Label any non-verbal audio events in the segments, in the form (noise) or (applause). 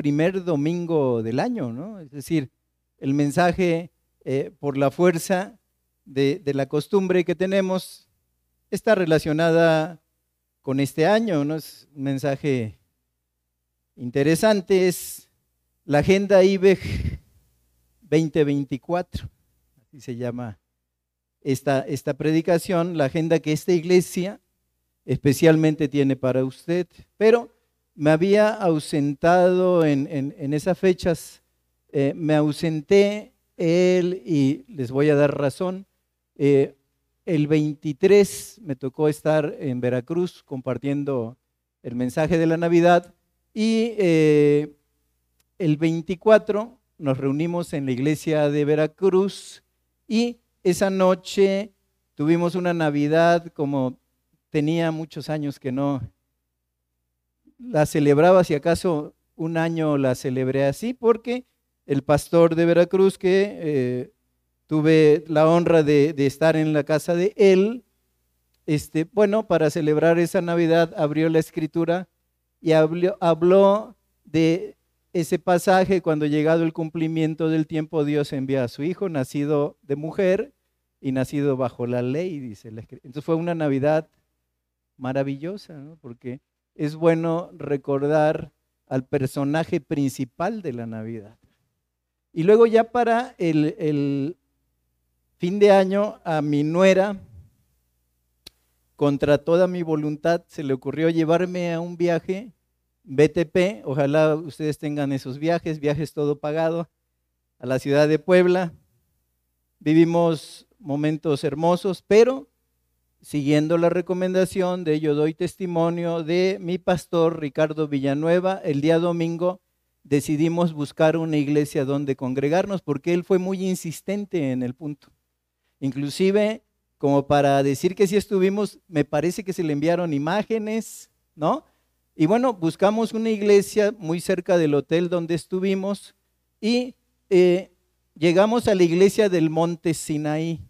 primer domingo del año, ¿no? Es decir, el mensaje eh, por la fuerza de, la costumbre que tenemos está relacionada con este año, ¿no? Es un mensaje interesante, es la Agenda IBEG 2024, así se llama esta, esta predicación, la agenda que esta iglesia especialmente tiene para usted. Pero me había ausentado en, esas fechas, eh, me ausenté él y les voy a dar razón. Eh, el 23 me tocó estar en Veracruz compartiendo el mensaje de la Navidad y eh, el 24 nos reunimos en la iglesia de Veracruz y esa noche tuvimos una Navidad como tenía muchos años que no la celebraba, si acaso un año la celebré así, porque el pastor de Veracruz, que eh, tuve la honra de, estar en la casa de él, este, bueno, para celebrar esa Navidad abrió la escritura y habló, habló de ese pasaje cuando llegado el cumplimiento del tiempo Dios envía a su hijo, nacido de mujer y nacido bajo la ley, dice la escritura. Entonces fue una Navidad maravillosa, ¿no? porque es bueno recordar al personaje principal de la Navidad. Y luego ya para el, fin de año a mi nuera, contra toda mi voluntad, se le ocurrió llevarme a un viaje BTP, ojalá ustedes tengan esos viajes, viajes todo pagado, a la ciudad de Puebla. Vivimos momentos hermosos, pero siguiendo la recomendación de Yo doy testimonio de mi pastor Ricardo Villanueva, el día domingo decidimos buscar una iglesia donde congregarnos porque él fue muy insistente en el punto. Inclusive, como para decir que si estuvimos, me parece que se le enviaron imágenes, ¿no? Y bueno, buscamos una iglesia muy cerca del hotel donde estuvimos y eh, llegamos a la iglesia del Monte Sinaí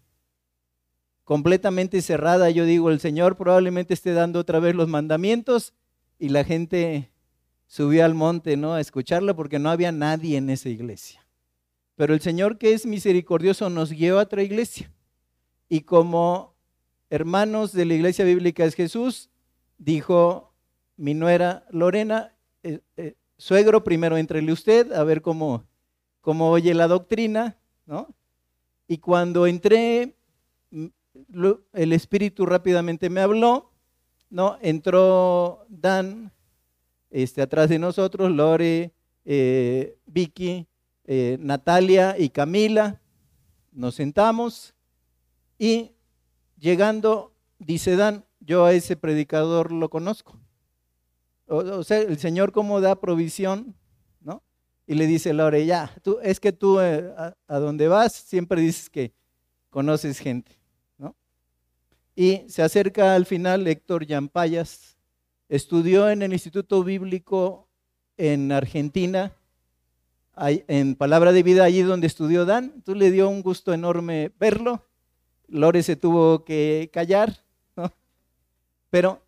completamente cerrada. Yo digo, el Señor probablemente esté dando otra vez los mandamientos y la gente subió al monte, ¿no? A escucharla porque no había nadie en esa iglesia. Pero el Señor que es misericordioso nos guió a otra iglesia. Y como hermanos de la iglesia bíblica es Jesús, dijo mi nuera Lorena, eh, eh, suegro, primero entrele usted a ver cómo, cómo oye la doctrina, ¿no? Y cuando entré, el Espíritu rápidamente me habló, ¿no? Entró Dan este, atrás de nosotros, Lore, eh, Vicky, eh, Natalia y Camila. Nos sentamos y llegando, dice Dan, yo a ese predicador lo conozco. O, sea, el Señor cómo da provisión, ¿no? Y le dice Lore, ya, tú, es que tú eh, a, a donde vas siempre dices que conoces gente. Y se acerca al final Héctor Yampayas. Estudió en el Instituto Bíblico en Argentina, en Palabra de Vida, allí donde estudió Dan. Tú le dio un gusto enorme verlo. Lore se tuvo que callar. Pero,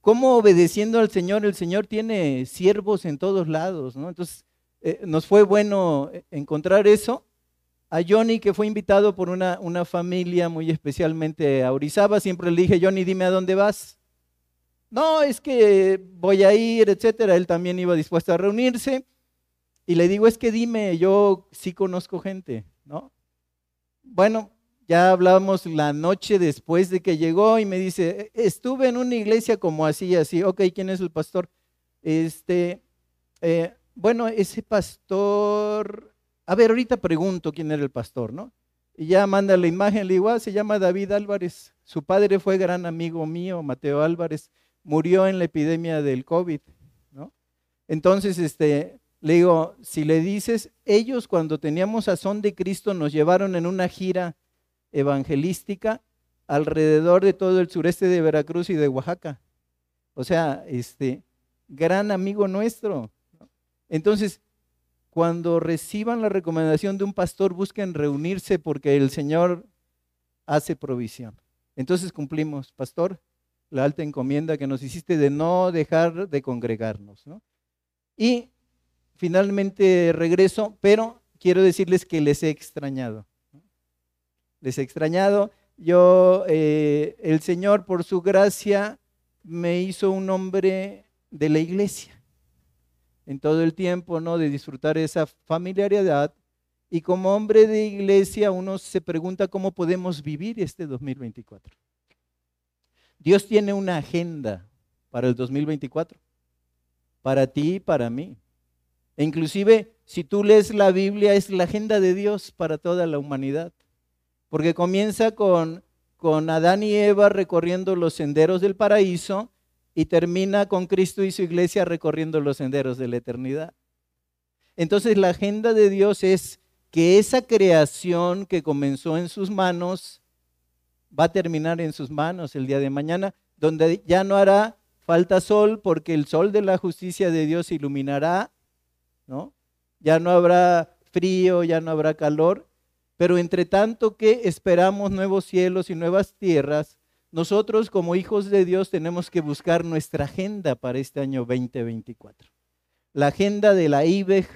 ¿cómo obedeciendo al Señor? El Señor tiene siervos en todos lados. ¿no? Entonces, eh, nos fue bueno encontrar eso a Johnny, que fue invitado por una, una familia muy especialmente a Orizaba, siempre le dije, Johnny, dime a dónde vas. No, es que voy a ir, etcétera. Él también iba dispuesto a reunirse. Y le digo, es que dime, yo sí conozco gente, ¿no? Bueno, ya hablábamos la noche después de que llegó y me dice, estuve en una iglesia como así, así. Ok, ¿quién es el pastor? Este, eh, bueno, ese pastor a ver, ahorita pregunto quién era el pastor, ¿no? Y ya manda la imagen, le digo, ah, se llama David Álvarez. Su padre fue gran amigo mío, Mateo Álvarez. Murió en la epidemia del COVID, ¿no? Entonces, este, le digo, si le dices, ellos cuando teníamos sazón de Cristo nos llevaron en una gira evangelística alrededor de todo el sureste de Veracruz y de Oaxaca. O sea, este, gran amigo nuestro. Entonces, cuando reciban la recomendación de un pastor, busquen reunirse porque el Señor hace provisión. Entonces cumplimos, pastor, la alta encomienda que nos hiciste de no dejar de congregarnos. Y finalmente regreso, pero quiero decirles que les he extrañado. Les he extrañado. Yo, eh, el Señor, por su gracia, me hizo un hombre de la iglesia. En todo el tiempo, ¿no? De disfrutar esa familiaridad. Y como hombre de iglesia, uno se pregunta cómo podemos vivir este 2024. Dios tiene una agenda para el 2024, para ti y para mí. E inclusive, si tú lees la Biblia, es la agenda de Dios para toda la humanidad. Porque comienza con, con Adán y Eva recorriendo los senderos del paraíso y termina con Cristo y su iglesia recorriendo los senderos de la eternidad. Entonces la agenda de Dios es que esa creación que comenzó en sus manos va a terminar en sus manos el día de mañana, donde ya no hará falta sol porque el sol de la justicia de Dios iluminará, ¿no? Ya no habrá frío, ya no habrá calor, pero entre tanto que esperamos nuevos cielos y nuevas tierras, nosotros como hijos de Dios tenemos que buscar nuestra agenda para este año 2024. La agenda de la IBEG,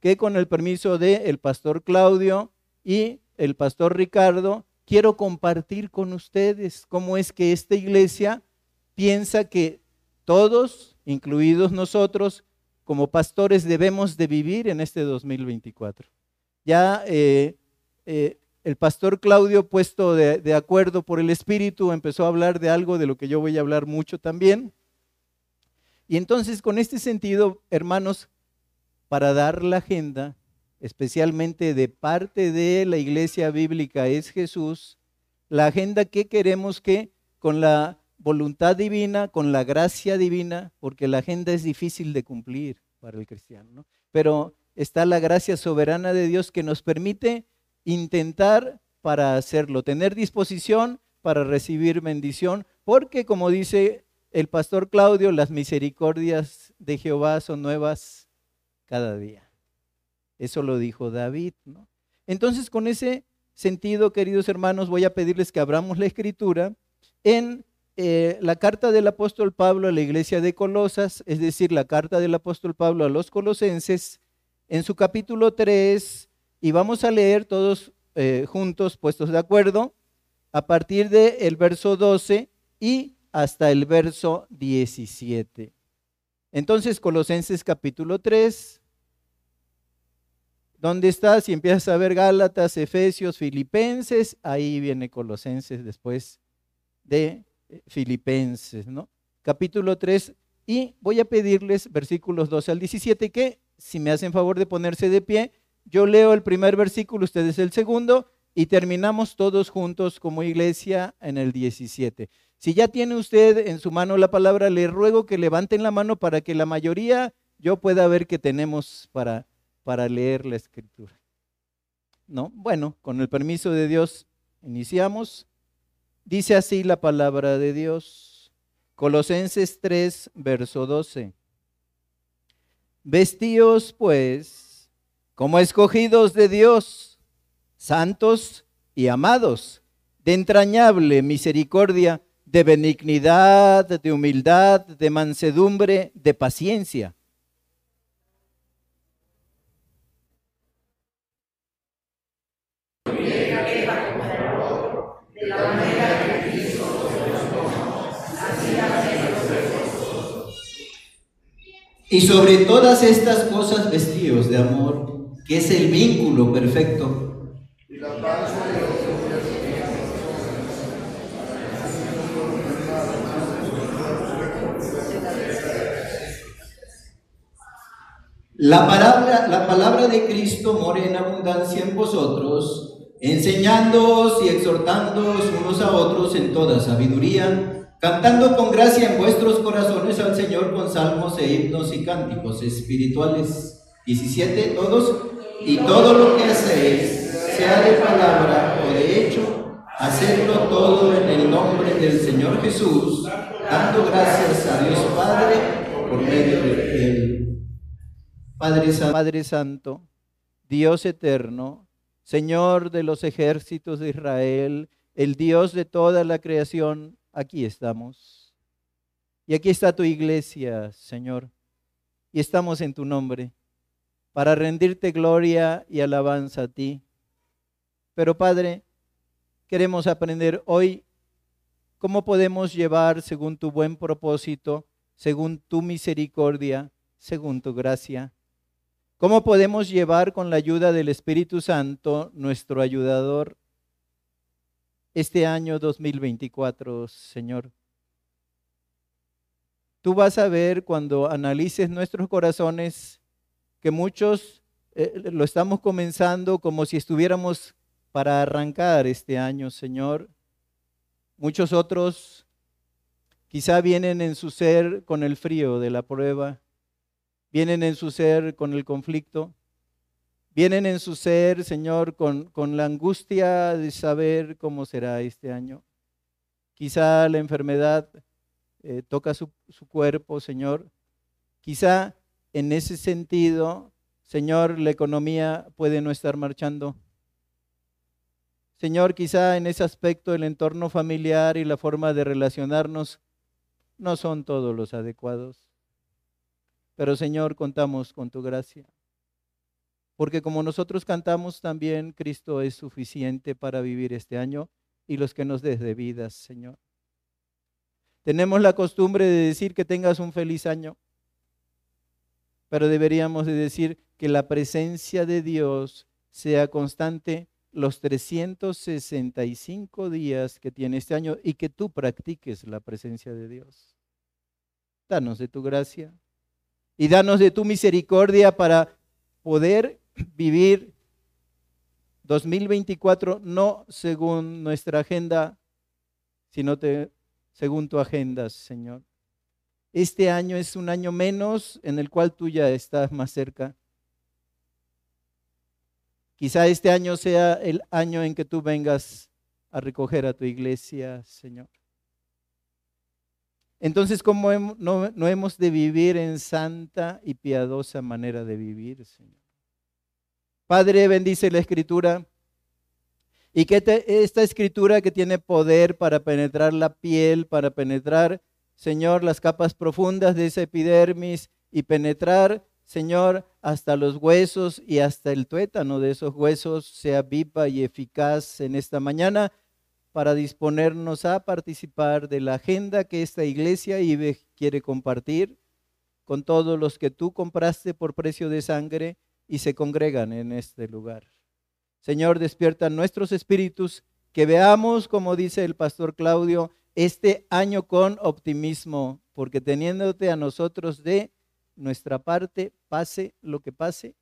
que con el permiso del el pastor Claudio y el pastor Ricardo quiero compartir con ustedes cómo es que esta iglesia piensa que todos, incluidos nosotros, como pastores debemos de vivir en este 2024. Ya eh, eh, el pastor Claudio, puesto de, acuerdo por el Espíritu, empezó a hablar de algo de lo que yo voy a hablar mucho también. Y entonces, con este sentido, hermanos, para dar la agenda, especialmente de parte de la iglesia bíblica, es Jesús, la agenda que queremos que con la voluntad divina, con la gracia divina, porque la agenda es difícil de cumplir para el cristiano, pero está la gracia soberana de Dios que nos permite intentar para hacerlo, tener disposición para recibir bendición, porque como dice el pastor Claudio, las misericordias de Jehová son nuevas cada día. Eso lo dijo David. ¿no? Entonces, con ese sentido, queridos hermanos, voy a pedirles que abramos la escritura en eh, la carta del apóstol Pablo a la iglesia de Colosas, es decir, la carta del apóstol Pablo a los colosenses, en su capítulo 3, y vamos a leer todos eh, juntos, puestos de acuerdo, a partir del verso 12 y hasta el verso 17. Entonces, Colosenses capítulo 3, ¿Dónde estás? Si empiezas a ver Gálatas, Efesios, Filipenses, ahí viene Colosenses después de eh, Filipenses, ¿no? Capítulo 3, y voy a pedirles versículos 12 al 17 que, si me hacen favor de ponerse de pie, yo leo el primer versículo, ustedes el segundo, y terminamos todos juntos como iglesia en el 17. Si ya tiene usted en su mano la palabra, le ruego que levanten la mano para que la mayoría yo pueda ver que tenemos para para leer la escritura. ¿No? Bueno, con el permiso de Dios, iniciamos. Dice así la palabra de Dios. Colosenses 3, verso 12. Vestíos pues como escogidos de Dios, santos y amados, de entrañable misericordia, de benignidad, de humildad, de mansedumbre, de paciencia. Y sobre todas estas cosas vestidos de amor, que es el vínculo perfecto. la palabra, la palabra de Cristo mora en abundancia en vosotros, enseñándoos y exhortándoos unos a otros en toda sabiduría cantando con gracia en vuestros corazones al Señor con salmos e himnos y cánticos espirituales. 17, todos, y todo lo que hacéis, sea de palabra o de hecho, hacedlo todo en el nombre del Señor Jesús, dando gracias a Dios Padre por medio de Él. Padre, Padre Santo, Dios eterno, Señor de los ejércitos de Israel, el Dios de toda la creación, aquí estamos. Y aquí está tu iglesia, Señor. Y estamos en tu nombre. Para rendirte gloria y alabanza a ti. Pero Padre, queremos aprender hoy cómo podemos llevar según tu buen propósito, según tu misericordia, según tu gracia. ¿Cómo podemos llevar con la ayuda del Espíritu Santo, nuestro ayudador, este año 2024, Señor? Tú vas a ver cuando analices nuestros corazones que muchos eh, lo estamos comenzando como si estuviéramos para arrancar este año, Señor. Muchos otros quizá vienen en su ser con el frío de la prueba vienen en su ser con el conflicto, vienen en su ser, Señor, con, con la angustia de saber cómo será este año. Quizá la enfermedad eh, toca su, su cuerpo, Señor. Quizá en ese sentido, Señor, la economía puede no estar marchando. Señor, quizá en ese aspecto el entorno familiar y la forma de relacionarnos no son todos los adecuados. Pero Señor, contamos con tu gracia. Porque como nosotros cantamos también, Cristo es suficiente para vivir este año y los que nos des de vidas, Señor. Tenemos la costumbre de decir que tengas un feliz año, pero deberíamos de decir que la presencia de Dios sea constante los 365 días que tiene este año y que tú practiques la presencia de Dios. Danos de tu gracia y danos de tu misericordia para poder vivir 2024 no según nuestra agenda, sino según tu agenda, Señor. Este año es un año menos en el cual tú ya estás más cerca. Quizá este año sea el año en que tú vengas a recoger a tu iglesia, Señor. Entonces, ¿cómo no, hemos de vivir en santa y piadosa manera de vivir, Señor? Padre, bendice la escritura y que esta escritura que tiene poder para penetrar la piel, para penetrar, Señor, las capas profundas de esa epidermis y penetrar, Señor, hasta los huesos y hasta el tuétano de esos huesos sea viva y eficaz en esta mañana para disponernos a participar de la agenda que esta iglesia IBE quiere compartir con todos los que tú compraste por precio de sangre y se congregan en este lugar. Señor, despierta nuestros espíritus, que veamos, como dice el pastor Claudio, este año con optimismo, porque teniéndote a nosotros de nuestra parte, pase lo que pase,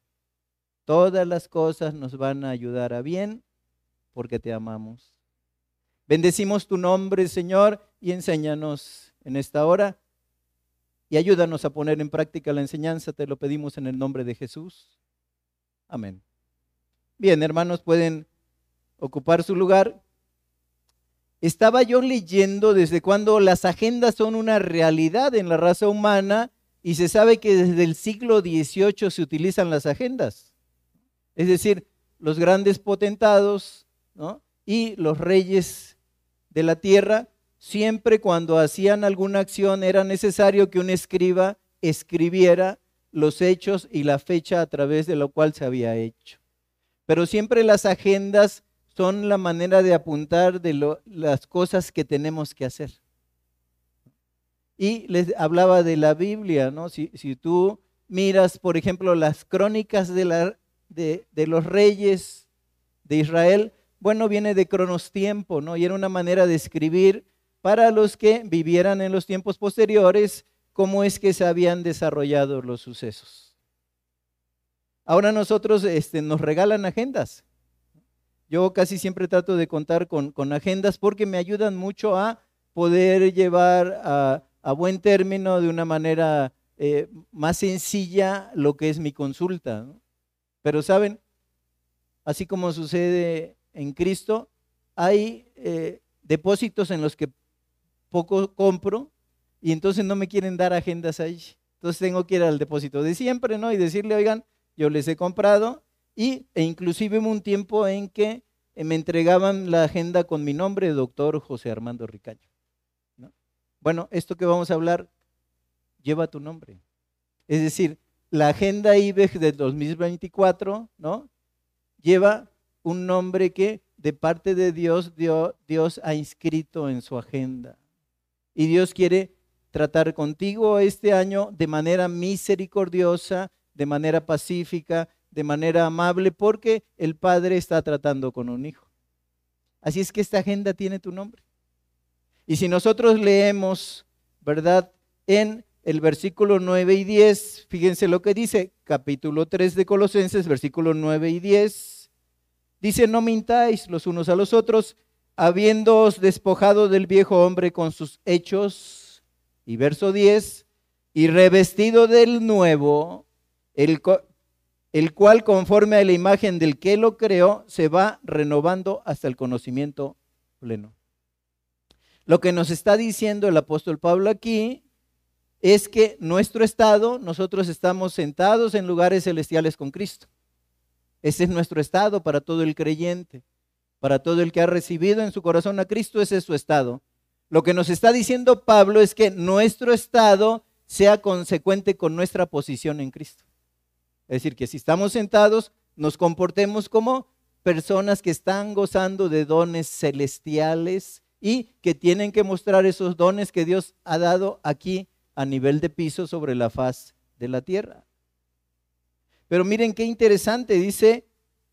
todas las cosas nos van a ayudar a bien, porque te amamos. Bendecimos tu nombre, Señor, y enséñanos en esta hora y ayúdanos a poner en práctica la enseñanza. Te lo pedimos en el nombre de Jesús. Amén. Bien, hermanos, pueden ocupar su lugar. Estaba yo leyendo desde cuando las agendas son una realidad en la raza humana y se sabe que desde el siglo XVIII se utilizan las agendas. Es decir, los grandes potentados y los reyes de la tierra, siempre cuando hacían alguna acción era necesario que un escriba escribiera los hechos y la fecha a través de lo cual se había hecho. Pero siempre las agendas son la manera de apuntar de las cosas que tenemos que hacer. Y les hablaba de la Biblia, ¿no? Si, si tú miras, por ejemplo, las crónicas de, la, de, de los reyes de Israel, bueno, viene de cronos tiempo, ¿no? Y era una manera de escribir para los que vivieran en los tiempos posteriores cómo es que se habían desarrollado los sucesos. Ahora nosotros este, nos regalan agendas. Yo casi siempre trato de contar con, agendas porque me ayudan mucho a poder llevar a, buen término de una manera eh, más sencilla lo que es mi consulta. Pero saben, así como sucede en Cristo, hay eh, depósitos en los que poco compro y entonces no me quieren dar agendas ahí. Entonces tengo que ir al depósito de siempre, ¿no? Y decirle, oigan, yo les he comprado y, e inclusive hubo un tiempo en que eh, me entregaban la agenda con mi nombre, doctor José Armando Ricaño. Bueno, esto que vamos a hablar lleva tu nombre. Es decir, la agenda IBEG del 2024, ¿no? Lleva un nombre que de parte de Dios, Dios ha inscrito en su agenda. Y Dios quiere tratar contigo este año de manera misericordiosa, de manera pacífica, de manera amable, porque el Padre está tratando con un hijo. Así es que esta agenda tiene tu nombre. Y si nosotros leemos, ¿verdad? En el versículo 9 y 10, fíjense lo que dice, capítulo 3 de Colosenses, versículo 9 y 10. Dice, no mintáis los unos a los otros, habiéndoos despojado del viejo hombre con sus hechos. Y verso 10, y revestido del nuevo, el, el cual conforme a la imagen del que lo creó, se va renovando hasta el conocimiento pleno. Lo que nos está diciendo el apóstol Pablo aquí es que nuestro estado, nosotros estamos sentados en lugares celestiales con Cristo. Ese es nuestro estado para todo el creyente, para todo el que ha recibido en su corazón a Cristo, ese es su estado. Lo que nos está diciendo Pablo es que nuestro estado sea consecuente con nuestra posición en Cristo. Es decir, que si estamos sentados, nos comportemos como personas que están gozando de dones celestiales y que tienen que mostrar esos dones que Dios ha dado aquí a nivel de piso sobre la faz de la tierra. Pero miren qué interesante, dice,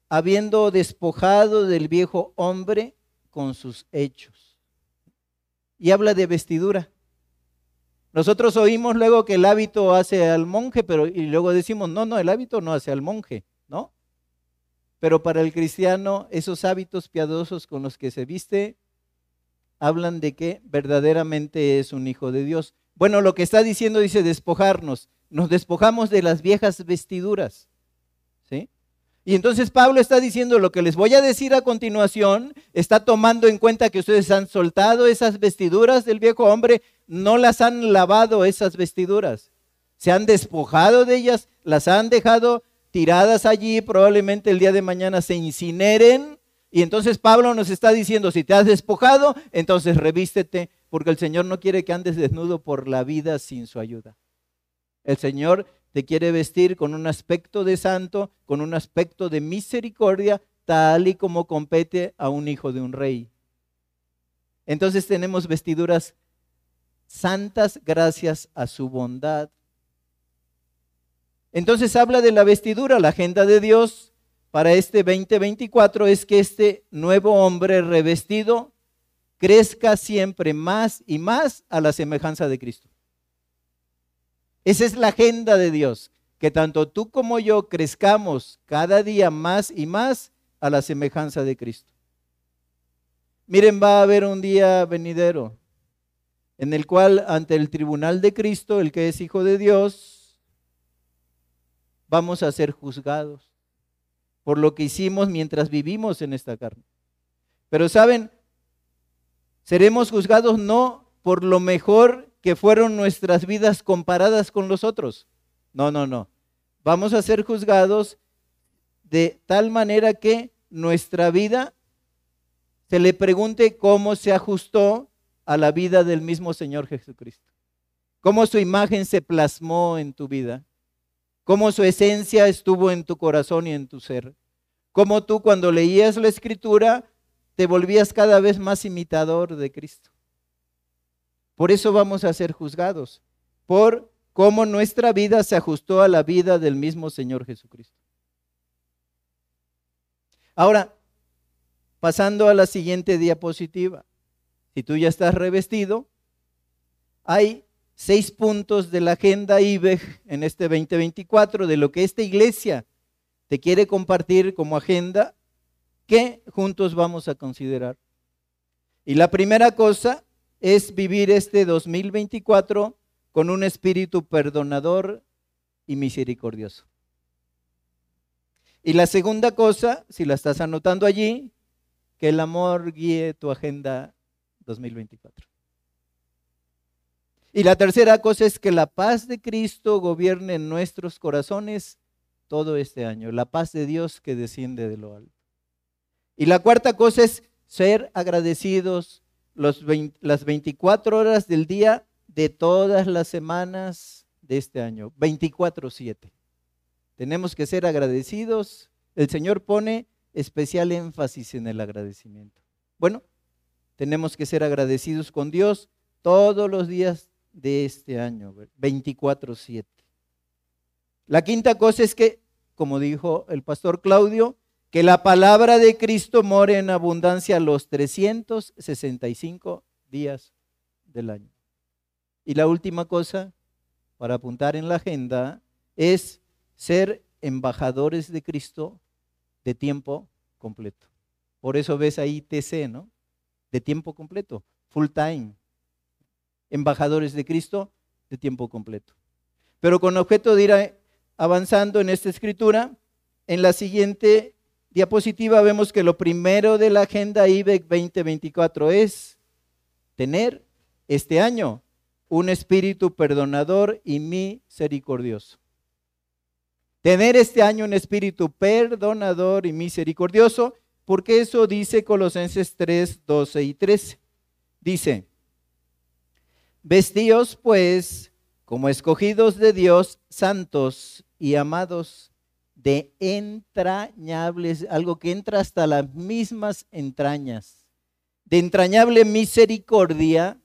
habiendo despojado del viejo hombre con sus hechos. Y habla de vestidura. Nosotros oímos luego que el hábito hace al monje, pero y luego decimos, no, no, el hábito no hace al monje, ¿no? Pero para el cristiano, esos hábitos piadosos con los que se viste hablan de que verdaderamente es un hijo de Dios. Bueno, lo que está diciendo dice despojarnos. Nos despojamos de las viejas vestiduras. ¿Sí? Y entonces Pablo está diciendo lo que les voy a decir a continuación, está tomando en cuenta que ustedes han soltado esas vestiduras del viejo hombre, no las han lavado esas vestiduras. Se han despojado de ellas, las han dejado tiradas allí, probablemente el día de mañana se incineren y entonces Pablo nos está diciendo, si te has despojado, entonces revístete, porque el Señor no quiere que andes desnudo por la vida sin su ayuda. El Señor te quiere vestir con un aspecto de santo, con un aspecto de misericordia, tal y como compete a un hijo de un rey. Entonces tenemos vestiduras santas gracias a su bondad. Entonces habla de la vestidura, la agenda de Dios para este 2024 es que este nuevo hombre revestido crezca siempre más y más a la semejanza de Cristo. Esa es la agenda de Dios, que tanto tú como yo crezcamos cada día más y más a la semejanza de Cristo. Miren, va a haber un día venidero en el cual ante el tribunal de Cristo, el que es Hijo de Dios, vamos a ser juzgados por lo que hicimos mientras vivimos en esta carne. Pero saben, seremos juzgados no por lo mejor que fueron nuestras vidas comparadas con los otros. No, no, no. Vamos a ser juzgados de tal manera que nuestra vida se le pregunte cómo se ajustó a la vida del mismo Señor Jesucristo. Cómo su imagen se plasmó en tu vida cómo su esencia estuvo en tu corazón y en tu ser. Cómo tú cuando leías la escritura te volvías cada vez más imitador de Cristo. Por eso vamos a ser juzgados, por cómo nuestra vida se ajustó a la vida del mismo Señor Jesucristo. Ahora, pasando a la siguiente diapositiva, si tú ya estás revestido, hay seis puntos de la agenda IBEG en este 2024 de lo que esta iglesia te quiere compartir como agenda que juntos vamos a considerar. Y la primera cosa es vivir este 2024 con un espíritu perdonador y misericordioso. Y la segunda cosa, si la estás anotando allí, que el amor guíe tu agenda 2024. Y la tercera cosa es que la paz de Cristo gobierne en nuestros corazones todo este año, la paz de Dios que desciende de lo alto. Y la cuarta cosa es ser agradecidos las 24 horas del día de todas las semanas de este año, 24/7. Tenemos que ser agradecidos. El Señor pone especial énfasis en el agradecimiento. Bueno, tenemos que ser agradecidos con Dios todos los días de este año, 24/7. La quinta cosa es que, como dijo el pastor Claudio, que la palabra de Cristo more en abundancia los 365 días del año. Y la última cosa, para apuntar en la agenda, es ser embajadores de Cristo de tiempo completo. Por eso ves ahí TC, ¿no? De tiempo completo, full time. Embajadores de Cristo de tiempo completo. Pero con objeto de ir avanzando en esta escritura, en la siguiente diapositiva vemos que lo primero de la agenda IBEC 2024 es tener este año un espíritu perdonador y misericordioso. Tener este año un espíritu perdonador y misericordioso, porque eso dice Colosenses 3, 12 y 13. Dice, vestíos pues como escogidos de Dios, santos y amados, de entrañables, algo que entra hasta las mismas entrañas, de entrañable misericordia,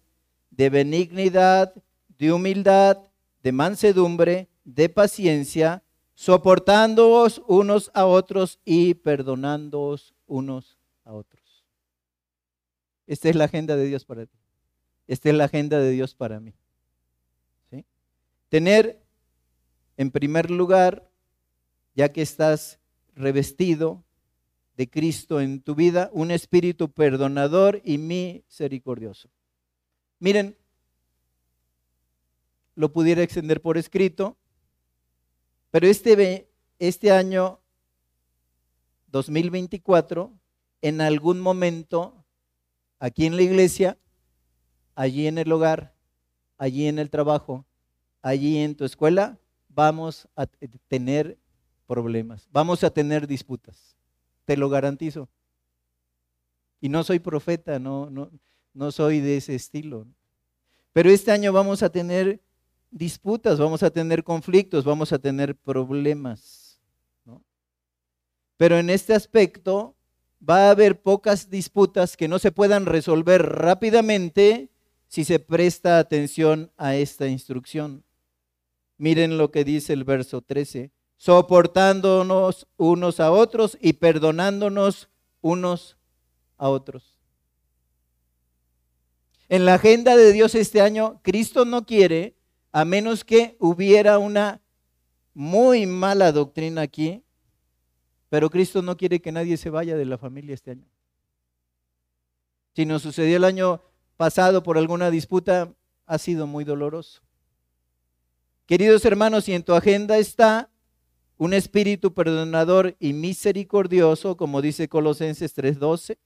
de benignidad, de humildad, de mansedumbre, de paciencia, soportándoos unos a otros y perdonándoos unos a otros. Esta es la agenda de Dios para ti. Esta es la agenda de Dios para mí. Tener, en primer lugar, ya que estás revestido de Cristo en tu vida, un espíritu perdonador y misericordioso. Miren, lo pudiera extender por escrito, pero este, este año 2024, en algún momento, aquí en la iglesia, allí en el hogar, allí en el trabajo, allí en tu escuela, vamos a tener problemas, vamos a tener disputas, te lo garantizo. Y no soy profeta, no, no, no soy de ese estilo. Pero este año vamos a tener disputas, vamos a tener conflictos, vamos a tener problemas. Pero en este aspecto va a haber pocas disputas que no se puedan resolver rápidamente si se presta atención a esta instrucción. Miren lo que dice el verso 13, soportándonos unos a otros y perdonándonos unos a otros. En la agenda de Dios este año, Cristo no quiere a menos que hubiera una muy mala doctrina aquí, pero Cristo no quiere que nadie se vaya de la familia este año. Si nos sucedió el año pasado por alguna disputa, ha sido muy doloroso. Queridos hermanos, si en tu agenda está un espíritu perdonador y misericordioso, como dice Colosenses 3:12,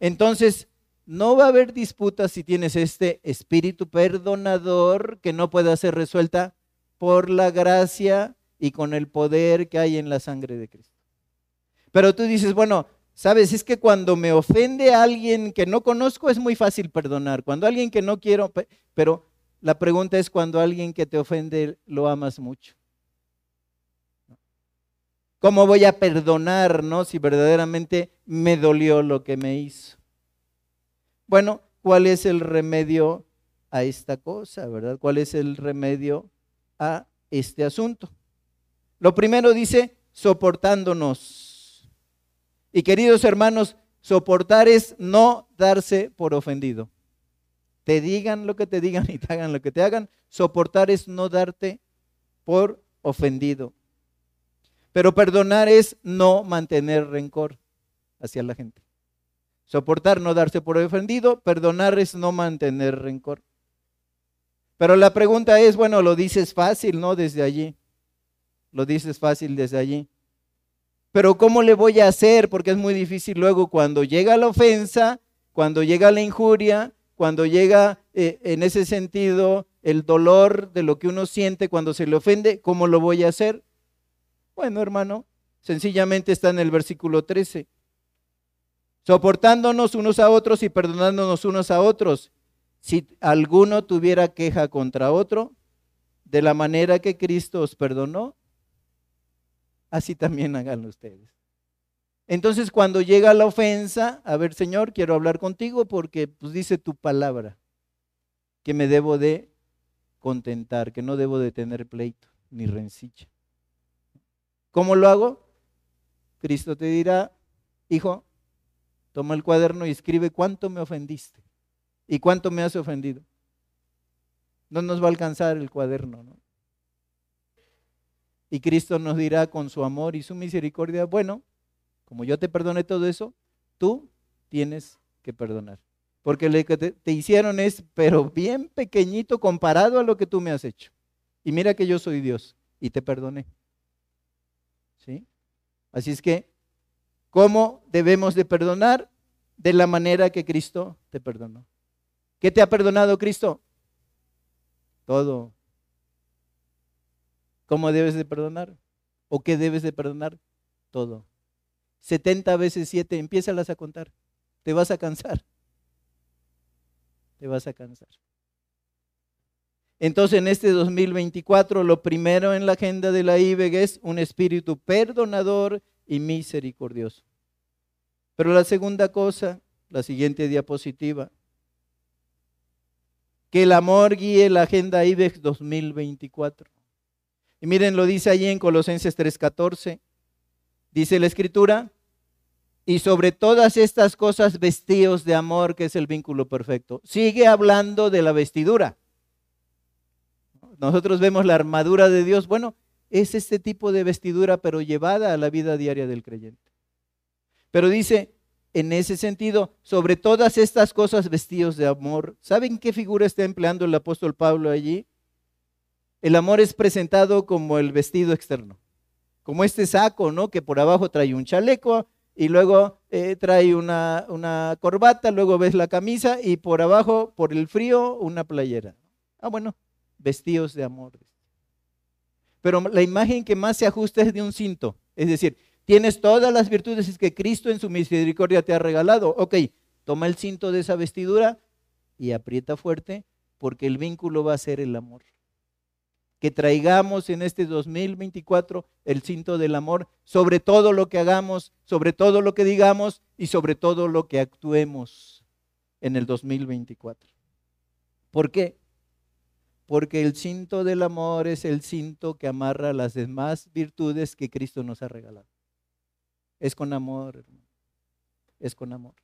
entonces no va a haber disputa si tienes este espíritu perdonador que no pueda ser resuelta por la gracia y con el poder que hay en la sangre de Cristo. Pero tú dices, bueno, sabes, es que cuando me ofende alguien que no conozco es muy fácil perdonar. Cuando alguien que no quiero, pero la pregunta es cuando alguien que te ofende lo amas mucho. ¿Cómo voy a perdonar, no? Si verdaderamente me dolió lo que me hizo. Bueno, ¿cuál es el remedio a esta cosa, verdad? ¿Cuál es el remedio a este asunto? Lo primero dice, soportándonos. Y queridos hermanos, soportar es no darse por ofendido. Te digan lo que te digan y te hagan lo que te hagan. Soportar es no darte por ofendido. Pero perdonar es no mantener rencor hacia la gente. Soportar, no darse por ofendido. Perdonar es no mantener rencor. Pero la pregunta es, bueno, lo dices fácil, ¿no? Desde allí. Lo dices fácil desde allí. Pero ¿cómo le voy a hacer? Porque es muy difícil luego cuando llega la ofensa, cuando llega la injuria, cuando llega eh, en ese sentido el dolor de lo que uno siente cuando se le ofende, ¿cómo lo voy a hacer? Bueno, hermano, sencillamente está en el versículo 13 soportándonos unos a otros y perdonándonos unos a otros. Si alguno tuviera queja contra otro, de la manera que Cristo os perdonó, así también háganlo ustedes. Entonces cuando llega la ofensa, a ver Señor, quiero hablar contigo porque pues dice tu palabra que me debo de contentar, que no debo de tener pleito ni rencilla. ¿Cómo lo hago? Cristo te dirá, hijo, toma el cuaderno y escribe cuánto me ofendiste y cuánto me has ofendido. No nos va a alcanzar el cuaderno, ¿no? Y Cristo nos dirá con su amor y su misericordia, bueno, como yo te perdoné todo eso, tú tienes que perdonar. Porque lo que te, hicieron es, pero bien pequeñito comparado a lo que tú me has hecho. Y mira que yo soy Dios y te perdoné. ¿Sí? Así es que, ¿cómo debemos de perdonar? De la manera que Cristo te perdonó. ¿Qué te ha perdonado Cristo? Todo. ¿Cómo debes de perdonar? ¿O qué debes de perdonar? Todo. 70 veces 7, empiézalas a contar. Te vas a cansar. Te vas a cansar. Entonces en este 2024 lo primero en la agenda de la IBEG es un espíritu perdonador y misericordioso. Pero la segunda cosa, la siguiente diapositiva, que el amor guíe la agenda IBEX 2024. Y miren, lo dice allí en Colosenses 3:14. Dice la escritura, y sobre todas estas cosas vestidos de amor, que es el vínculo perfecto. Sigue hablando de la vestidura. Nosotros vemos la armadura de Dios. Bueno, es este tipo de vestidura, pero llevada a la vida diaria del creyente. Pero dice, en ese sentido, sobre todas estas cosas vestidos de amor. ¿Saben qué figura está empleando el apóstol Pablo allí? El amor es presentado como el vestido externo como este saco, ¿no? Que por abajo trae un chaleco y luego eh, trae una, una, corbata, luego ves la camisa y por abajo, por el frío, una playera. Ah, bueno, vestidos de amor. Pero la imagen que más se ajusta es de un cinto. Es decir, tienes todas las virtudes que Cristo en su misericordia te ha regalado. Ok, toma el cinto de esa vestidura y aprieta fuerte porque el vínculo va a ser el amor que traigamos en este 2024 el cinto del amor sobre todo lo que hagamos, sobre todo lo que digamos y sobre todo lo que actuemos en el 2024. ¿Por qué? Porque el cinto del amor es el cinto que amarra las demás virtudes que Cristo nos ha regalado. Es con amor, hermano. Es con amor.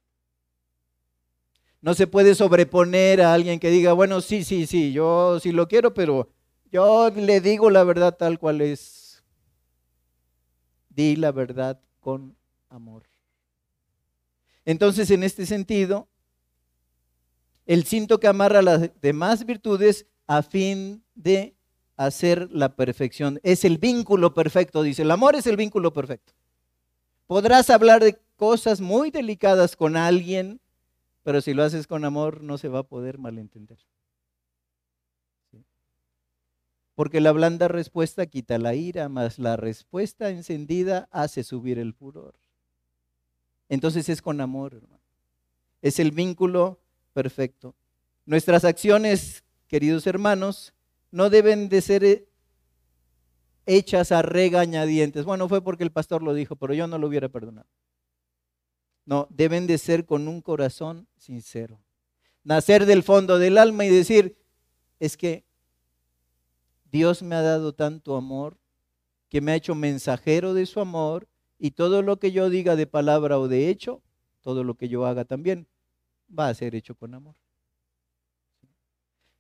No se puede sobreponer a alguien que diga, bueno, sí, sí, sí, yo sí lo quiero, pero yo le digo la verdad tal cual es. Di la verdad con amor. Entonces, en este sentido, el cinto que amarra las demás virtudes a fin de hacer la perfección. Es el vínculo perfecto, dice. El amor es el vínculo perfecto. Podrás hablar de cosas muy delicadas con alguien, pero si lo haces con amor no se va a poder malentender porque la blanda respuesta quita la ira, mas la respuesta encendida hace subir el furor. Entonces es con amor, hermano. Es el vínculo perfecto. Nuestras acciones, queridos hermanos, no deben de ser eh, hechas a regañadientes. Bueno, fue porque el pastor lo dijo, pero yo no lo hubiera perdonado. No, deben de ser con un corazón sincero. Nacer del fondo del alma y decir, es que Dios me ha dado tanto amor que me ha hecho mensajero de su amor y todo lo que yo diga de palabra o de hecho, todo lo que yo haga también, va a ser hecho con amor.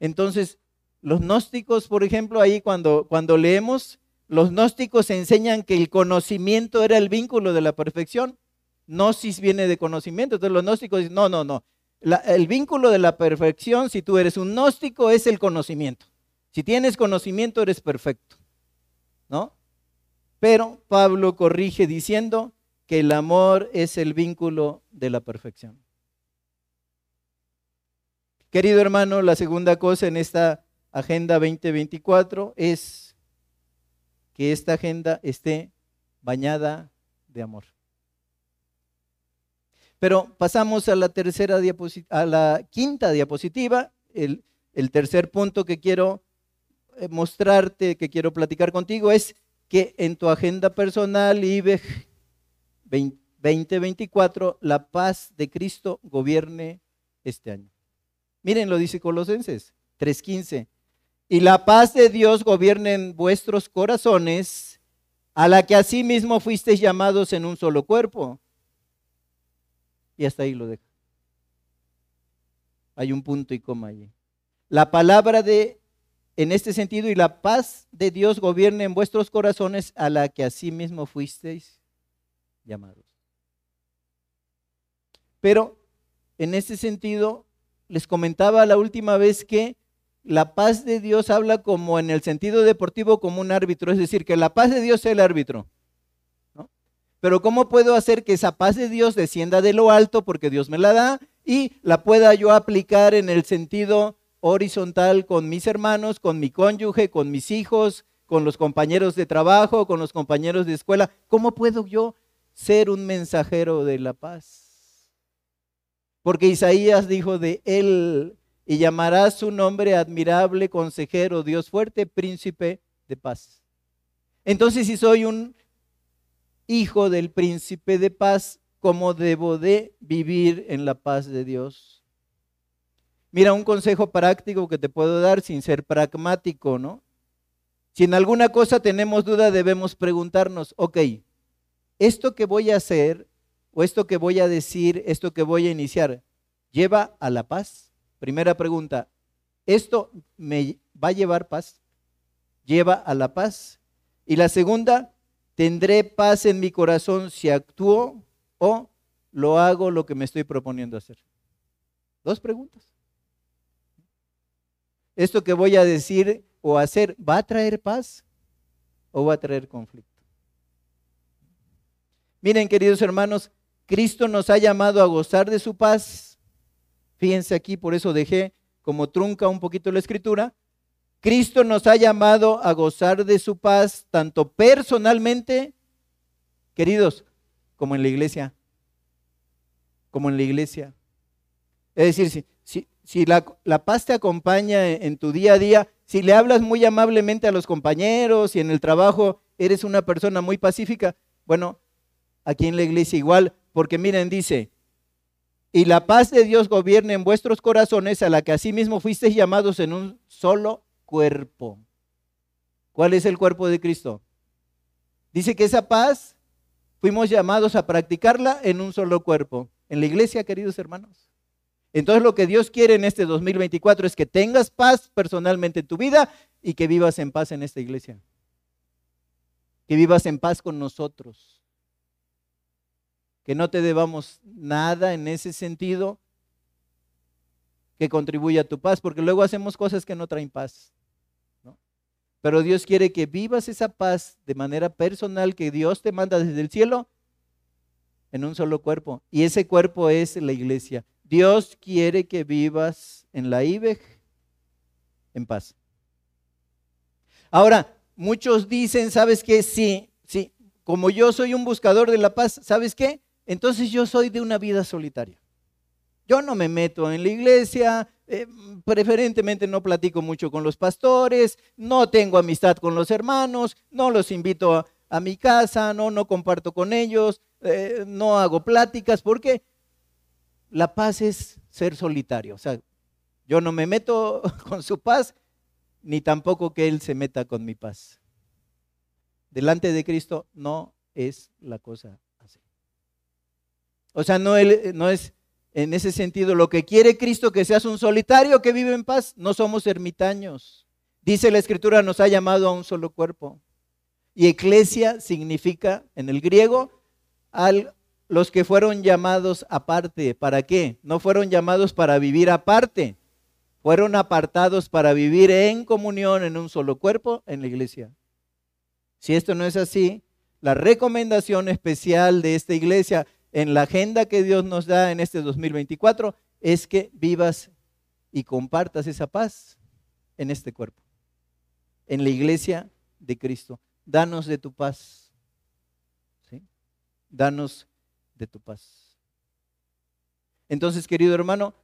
Entonces, los gnósticos, por ejemplo, ahí cuando, cuando leemos, los gnósticos enseñan que el conocimiento era el vínculo de la perfección. Gnosis viene de conocimiento. Entonces los gnósticos dicen, no, no, no. el vínculo de la perfección, si tú eres un gnóstico, es el conocimiento. Si tienes conocimiento, eres perfecto. ¿No? Pero Pablo corrige diciendo que el amor es el vínculo de la perfección. Querido hermano, la segunda cosa en esta Agenda 2024 es que esta agenda esté bañada de amor. Pero pasamos a la tercera a la quinta diapositiva, el, el tercer punto que quiero mostrarte, que quiero platicar contigo, es que en tu agenda personal, IBEG 2024, la paz de Cristo gobierne este año. Miren, lo dice Colosenses 3:15. Y la paz de Dios gobierne en vuestros corazones, a la que asimismo fuisteis llamados en un solo cuerpo. Y hasta ahí lo deja. Hay un punto y coma allí. La palabra de, en este sentido, y la paz de Dios gobierne en vuestros corazones, a la que asimismo fuisteis llamados. Pero en este sentido, les comentaba la última vez que la paz de Dios habla como en el sentido deportivo como un árbitro, es decir, que la paz de Dios sea el árbitro. Pero ¿cómo puedo hacer que esa paz de Dios descienda de lo alto porque Dios me la da y la pueda yo aplicar en el sentido horizontal con mis hermanos, con mi cónyuge, con mis hijos, con los compañeros de trabajo, con los compañeros de escuela? ¿Cómo puedo yo ser un mensajero de la paz? Porque Isaías dijo de él, y llamará su nombre admirable, consejero, Dios fuerte, príncipe de paz. Entonces, si soy un hijo del príncipe de paz, ¿cómo debo de vivir en la paz de Dios? Mira, un consejo práctico que te puedo dar sin ser pragmático, ¿no? Si en alguna cosa tenemos duda, debemos preguntarnos, ok, esto que voy a hacer o esto que voy a decir, esto que voy a iniciar, lleva a la paz? Primera pregunta, ¿esto me va a llevar paz? ¿Lleva a la paz? Y la segunda, ¿tendré paz en mi corazón si actúo o lo hago lo que me estoy proponiendo hacer? Dos preguntas. ¿Esto que voy a decir o hacer va a traer paz o va a traer conflicto? Miren, queridos hermanos, Cristo nos ha llamado a gozar de su paz. Fíjense aquí, por eso dejé como trunca un poquito la escritura. Cristo nos ha llamado a gozar de su paz, tanto personalmente, queridos, como en la iglesia. Como en la iglesia. Es decir, si, si, la, la, paz te acompaña en tu día a día, si le hablas muy amablemente a los compañeros y en el trabajo eres una persona muy pacífica, bueno, aquí en la iglesia igual, porque miren, dice, y la paz de Dios gobierne en vuestros corazones, a la que asimismo fuisteis llamados en un solo cuerpo. ¿Cuál es el cuerpo de Cristo? Dice que esa paz fuimos llamados a practicarla en un solo cuerpo. En la iglesia, queridos hermanos. Entonces lo que Dios quiere en este 2024 es que tengas paz personalmente en tu vida y que vivas en paz en esta iglesia. Que vivas en paz con nosotros que no te debamos nada en ese sentido que contribuya a tu paz, porque luego hacemos cosas que no traen paz. Pero Dios quiere que vivas esa paz de manera personal que Dios te manda desde el cielo en un solo cuerpo. Y ese cuerpo es la iglesia. Dios quiere que vivas en la IBEG en paz. Ahora, muchos dicen, ¿sabes qué? Sí, sí, como yo soy un buscador de la paz, ¿sabes qué? entonces yo soy de una vida solitaria. Yo no me meto en la iglesia, eh, preferentemente no platico mucho con los pastores, no tengo amistad con los hermanos, no los invito a, mi casa, no, no comparto con ellos, eh, no hago pláticas, porque la paz es ser solitario. O sea, yo no me meto (laughs) con su paz, ni tampoco que Él se meta con mi paz. Delante de Cristo no es la cosa o sea, no, no es en ese sentido lo que quiere Cristo que seas un solitario que vive en paz. No somos ermitaños. Dice la escritura, nos ha llamado a un solo cuerpo. Y eclesia significa en el griego a los que fueron llamados aparte. ¿Para qué? No fueron llamados para vivir aparte. Fueron apartados para vivir en comunión en un solo cuerpo en la iglesia. Si esto no es así, la recomendación especial de esta iglesia en la agenda que Dios nos da en este 2024 es que vivas y compartas esa paz en este cuerpo, en la iglesia de Cristo. Danos de tu paz. ¿sí? Danos de tu paz. Entonces, querido hermano,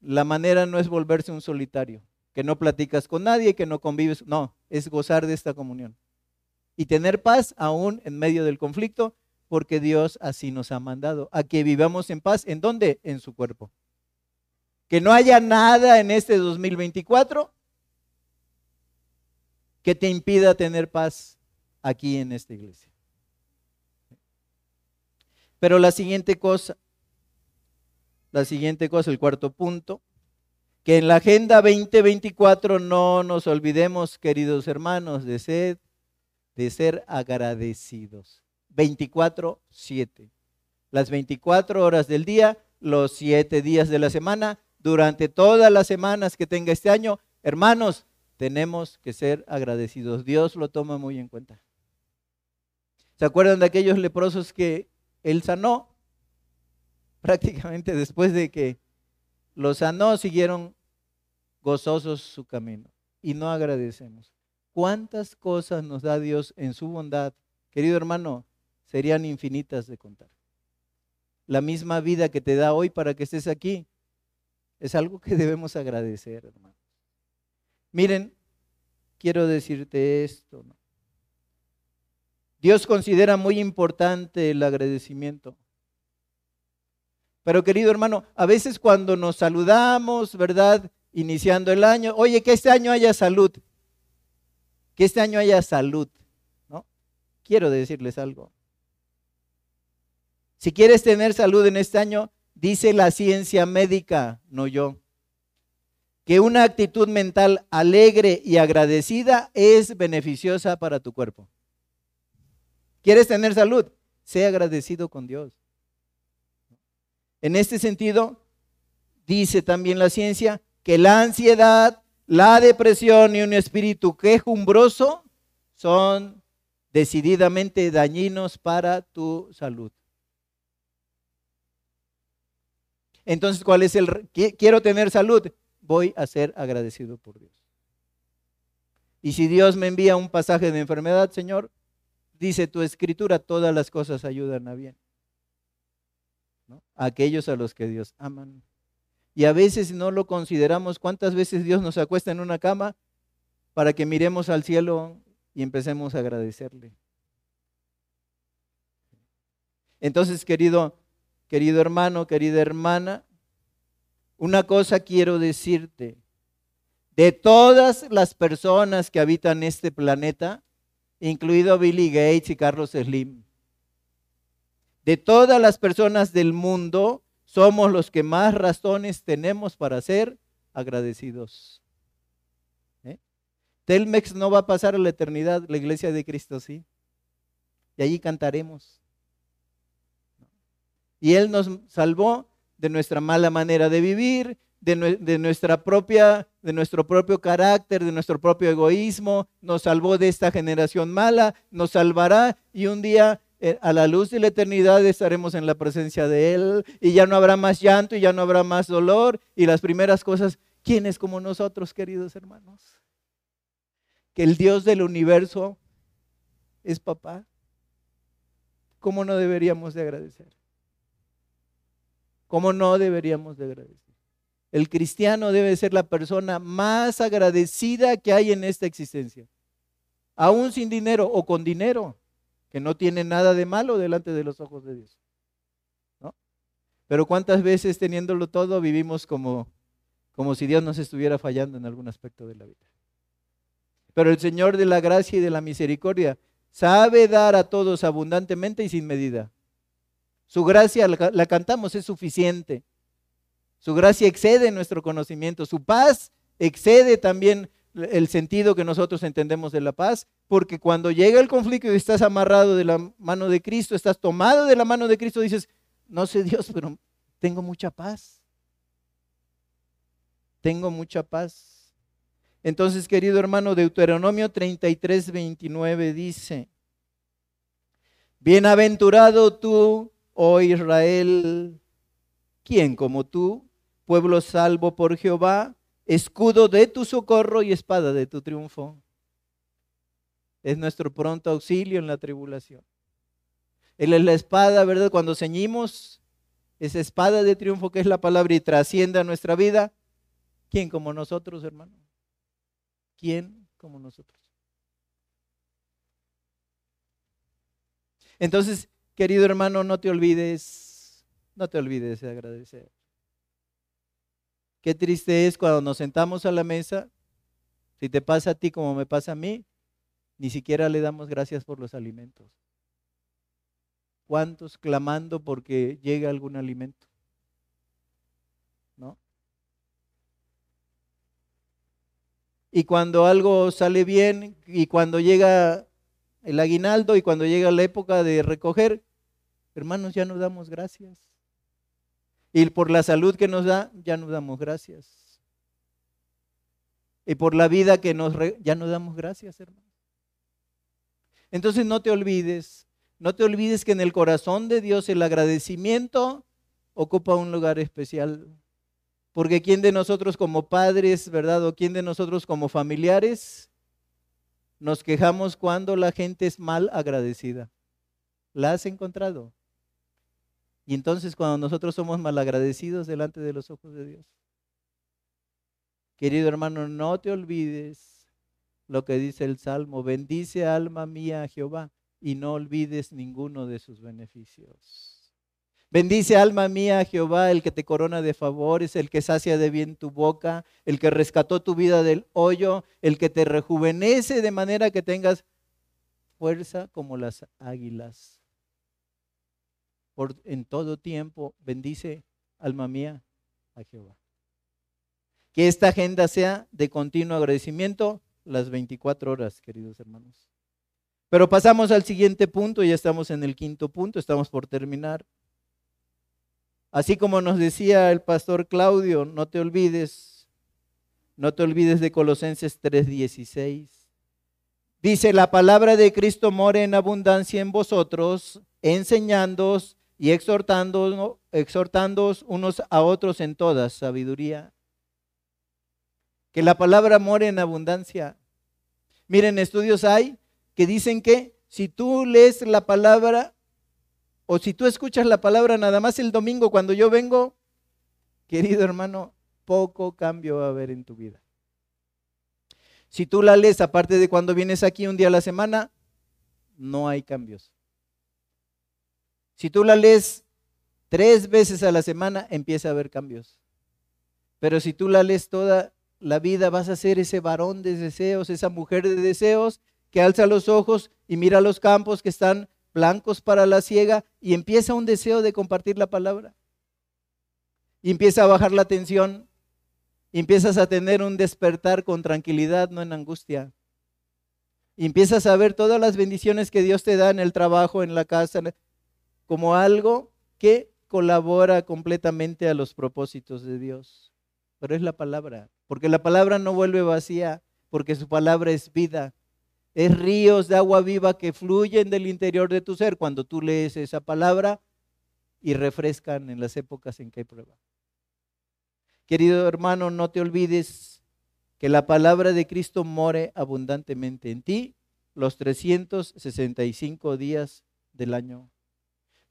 la manera no es volverse un solitario, que no platicas con nadie, que no convives, no, es gozar de esta comunión. y tener paz aún en medio del conflicto, porque Dios así nos ha mandado, a que vivamos en paz. ¿En dónde? En su cuerpo. Que no haya nada en este 2024 que te impida tener paz aquí en esta iglesia. Pero la siguiente cosa, la siguiente cosa, el cuarto punto, que en la Agenda 2024 no nos olvidemos, queridos hermanos, de ser, de ser agradecidos. 24-7. Las 24 horas del día, los 7 días de la semana, durante todas las semanas que tenga este año, hermanos, tenemos que ser agradecidos. Dios lo toma muy en cuenta. ¿Se acuerdan de aquellos leprosos que él sanó? (laughs) Prácticamente después de que los sanó, siguieron gozosos su camino y no agradecemos. ¿Cuántas cosas nos da Dios en su bondad? Querido hermano, serían infinitas de contar. La misma vida que te da hoy para que estés aquí es algo que debemos agradecer, hermano. Miren, quiero decirte esto. Dios considera muy importante el agradecimiento. Pero querido hermano, a veces cuando nos saludamos, ¿verdad? Iniciando el año, oye, que este año haya salud. Que este año haya salud. ¿no? Quiero decirles algo. Si quieres tener salud en este año, dice la ciencia médica, no yo, que una actitud mental alegre y agradecida es beneficiosa para tu cuerpo. ¿Quieres tener salud? Sé agradecido con Dios. En este sentido, dice también la ciencia que la ansiedad, la depresión y un espíritu quejumbroso son decididamente dañinos para tu salud. Entonces, ¿cuál es el... Quiero tener salud, voy a ser agradecido por Dios. Y si Dios me envía un pasaje de enfermedad, Señor, dice tu escritura, todas las cosas ayudan a bien. Aquellos a los que Dios aman. Y a veces no lo consideramos. ¿Cuántas veces Dios nos acuesta en una cama para que miremos al cielo y empecemos a agradecerle? Entonces, querido, querido hermano, querida hermana, una cosa quiero decirte. De todas las personas que habitan este planeta, incluido Billy Gates y Carlos Slim. De todas las personas del mundo, somos los que más razones tenemos para ser agradecidos. ¿Eh? Telmex no va a pasar a la eternidad, la iglesia de Cristo sí. Y allí cantaremos. Y Él nos salvó de nuestra mala manera de vivir, de, nuestra propia, de nuestro propio carácter, de nuestro propio egoísmo, nos salvó de esta generación mala, nos salvará y un día eh, a la luz de la eternidad estaremos en la presencia de Él y ya no habrá más llanto y ya no habrá más dolor y las primeras cosas, ¿quiénes como nosotros, queridos hermanos? Que el Dios del universo es papá. ¿Cómo no deberíamos de agradecer? ¿Cómo no deberíamos de agradecer? El cristiano debe ser la persona más agradecida que hay en esta existencia. Aún sin dinero o con dinero, que no tiene nada de malo delante de los ojos de Dios. ¿no? Pero cuántas veces teniéndolo todo vivimos como, como si Dios nos estuviera fallando en algún aspecto de la vida. Pero el Señor de la gracia y de la misericordia sabe dar a todos abundantemente y sin medida. Su gracia la, la cantamos, es suficiente. Su gracia excede nuestro conocimiento. Su paz excede también el sentido que nosotros entendemos de la paz, porque cuando llega el conflicto y estás amarrado de la mano de Cristo, estás tomado de la mano de Cristo, dices, no sé Dios, pero tengo mucha paz. Tengo mucha paz. Entonces, querido hermano, Deuteronomio 33, 29 dice, Bienaventurado tú, oh Israel, ¿quién como tú? Pueblo salvo por Jehová, escudo de tu socorro y espada de tu triunfo. Es nuestro pronto auxilio en la tribulación. Él es la espada, ¿verdad? Cuando ceñimos esa espada de triunfo que es la palabra y trasciende a nuestra vida, ¿quién como nosotros, hermano? ¿Quién como nosotros? Entonces, querido hermano, no te olvides, no te olvides de agradecer. Qué triste es cuando nos sentamos a la mesa, si te pasa a ti como me pasa a mí, ni siquiera le damos gracias por los alimentos. ¿Cuántos clamando porque llegue algún alimento? ¿No? Y cuando algo sale bien y cuando llega el aguinaldo y cuando llega la época de recoger, hermanos, ya no damos gracias. Y por la salud que nos da, ya no damos gracias. Y por la vida que nos... ya no damos gracias, hermanos. Entonces no te olvides, no te olvides que en el corazón de Dios el agradecimiento ocupa un lugar especial. Porque ¿quién de nosotros como padres, verdad? ¿O quién de nosotros como familiares nos quejamos cuando la gente es mal agradecida? ¿La has encontrado? Y entonces cuando nosotros somos mal agradecidos delante de los ojos de Dios. Querido hermano, no te olvides lo que dice el Salmo. Bendice alma mía a Jehová y no olvides ninguno de sus beneficios. Bendice alma mía a Jehová, el que te corona de favores, el que sacia de bien tu boca, el que rescató tu vida del hoyo, el que te rejuvenece de manera que tengas fuerza como las águilas. Por, en todo tiempo, bendice alma mía a Jehová. Que esta agenda sea de continuo agradecimiento las 24 horas, queridos hermanos. Pero pasamos al siguiente punto, ya estamos en el quinto punto, estamos por terminar. Así como nos decía el pastor Claudio, no te olvides, no te olvides de Colosenses 3:16. Dice, la palabra de Cristo mora en abundancia en vosotros, enseñándoos y exhortándoos unos a otros en toda sabiduría. Que la palabra more en abundancia. Miren, estudios hay que dicen que si tú lees la palabra o si tú escuchas la palabra nada más el domingo cuando yo vengo, querido hermano, poco cambio va a haber en tu vida. Si tú la lees aparte de cuando vienes aquí un día a la semana, no hay cambios. Si tú la lees tres veces a la semana, empieza a haber cambios. Pero si tú la lees toda la vida, vas a ser ese varón de deseos, esa mujer de deseos que alza los ojos y mira los campos que están blancos para la ciega y empieza un deseo de compartir la palabra. Y empieza a bajar la tensión. Y empiezas a tener un despertar con tranquilidad, no en angustia. Y empiezas a ver todas las bendiciones que Dios te da en el trabajo, en la casa, como algo que colabora completamente a los propósitos de Dios. Pero es la palabra, porque la palabra no vuelve vacía, porque su palabra es vida, es ríos de agua viva que fluyen del interior de tu ser cuando tú lees esa palabra y refrescan en las épocas en que hay prueba. Querido hermano, no te olvides que la palabra de Cristo more abundantemente en ti los 365 días del año.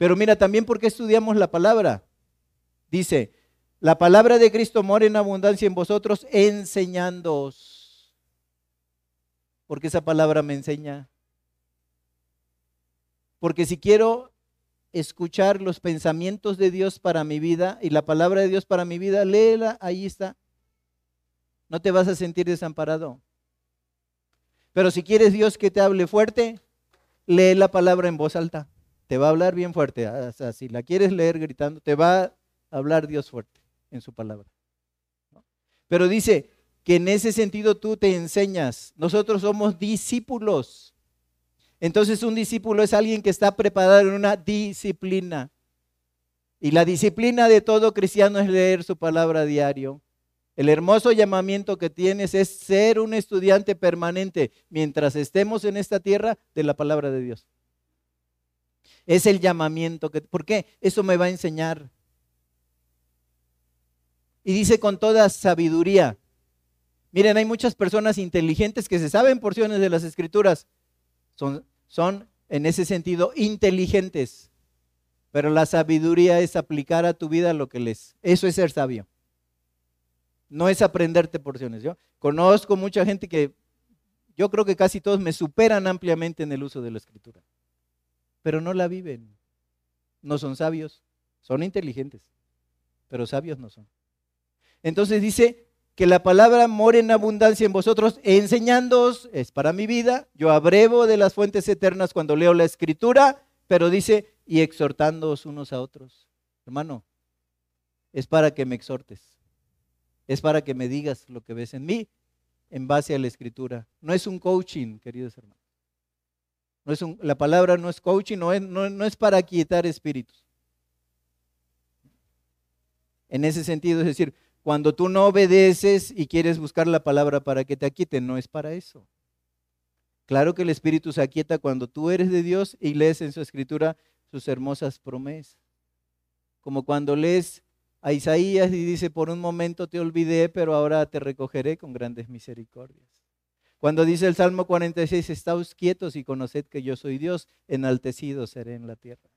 Pero mira también por qué estudiamos la palabra. Dice, la palabra de Cristo more en abundancia en vosotros, enseñándoos porque esa palabra me enseña. Porque si quiero escuchar los pensamientos de Dios para mi vida y la palabra de Dios para mi vida, léela, ahí está. No te vas a sentir desamparado. Pero si quieres Dios que te hable fuerte, lee la palabra en voz alta. Te va a hablar bien fuerte. O sea, si la quieres leer gritando, te va a hablar Dios fuerte en su palabra. Pero dice, que en ese sentido tú te enseñas. Nosotros somos discípulos. Entonces un discípulo es alguien que está preparado en una disciplina. Y la disciplina de todo cristiano es leer su palabra diario. El hermoso llamamiento que tienes es ser un estudiante permanente mientras estemos en esta tierra de la palabra de Dios. Es el llamamiento que, ¿por qué? Eso me va a enseñar. Y dice con toda sabiduría, Miren, hay muchas personas inteligentes que se saben porciones de las escrituras. Son, son en ese sentido inteligentes. Pero la sabiduría es aplicar a tu vida lo que les. Eso es ser sabio. No es aprenderte porciones. Yo conozco mucha gente que yo creo que casi todos me superan ampliamente en el uso de la escritura. Pero no la viven. No son sabios, son inteligentes, pero sabios no son. Entonces dice que la palabra mora en abundancia en vosotros, enseñándoos, es para mi vida, yo abrevo de las fuentes eternas cuando leo la escritura, pero dice, y exhortándoos unos a otros. Hermano, es para que me exhortes, es para que me digas lo que ves en mí en base a la escritura. No es un coaching, queridos hermanos. No es la palabra no es coaching, no es, no es para quietar espíritus. En ese sentido, es decir, cuando tú no obedeces y quieres buscar la palabra para que te aquieten, no es para eso. Claro que el Espíritu se aquieta cuando tú eres de Dios y lees en su escritura sus hermosas promesas. Como cuando lees a Isaías y dice, por un momento te olvidé, pero ahora te recogeré con grandes misericordias. Cuando dice el Salmo 46, estáos quietos y conoced que yo soy Dios, enaltecido seré en la tierra.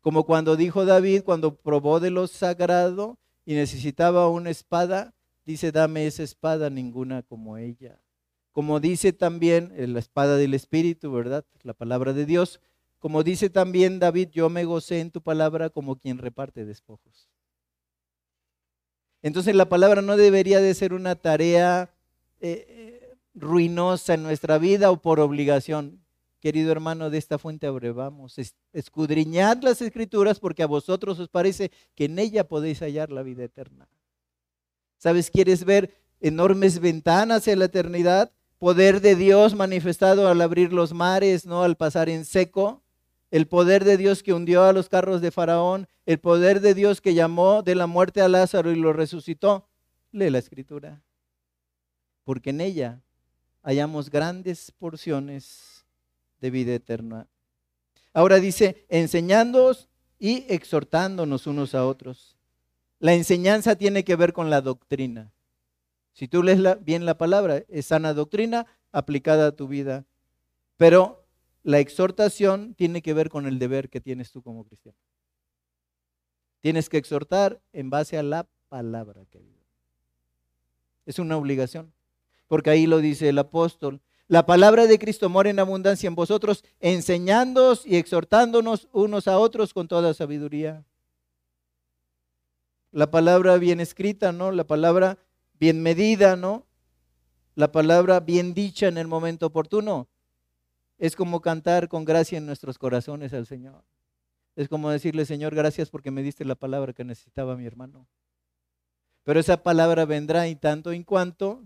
Como cuando dijo David, cuando probó de lo sagrado y necesitaba una espada, dice, dame esa espada, ninguna como ella. Como dice también la espada del Espíritu, ¿verdad? La palabra de Dios. Como dice también David, yo me gocé en tu palabra como quien reparte despojos. Entonces la palabra no debería de ser una tarea eh, eh, ruinosa en nuestra vida o por obligación. Querido hermano, de esta fuente abrevamos. Escudriñad las escrituras porque a vosotros os parece que en ella podéis hallar la vida eterna. ¿Sabes? ¿Quieres ver enormes ventanas hacia la eternidad? Poder de Dios manifestado al abrir los mares, ¿no? Al pasar en seco el poder de Dios que hundió a los carros de Faraón, el poder de Dios que llamó de la muerte a Lázaro y lo resucitó. Lee la escritura, porque en ella hallamos grandes porciones de vida eterna. Ahora dice, enseñándonos y exhortándonos unos a otros. La enseñanza tiene que ver con la doctrina. Si tú lees bien la palabra, es sana doctrina aplicada a tu vida. Pero la exhortación tiene que ver con el deber que tienes tú como cristiano. Tienes que exhortar en base a la palabra, querido. Es una obligación, porque ahí lo dice el apóstol. La palabra de Cristo mora en abundancia en vosotros, enseñándoos y exhortándonos unos a otros con toda sabiduría. La palabra bien escrita, ¿no? La palabra bien medida, ¿no? La palabra bien dicha en el momento oportuno es como cantar con gracia en nuestros corazones al Señor. Es como decirle, Señor, gracias porque me diste la palabra que necesitaba mi hermano. Pero esa palabra vendrá en tanto en cuanto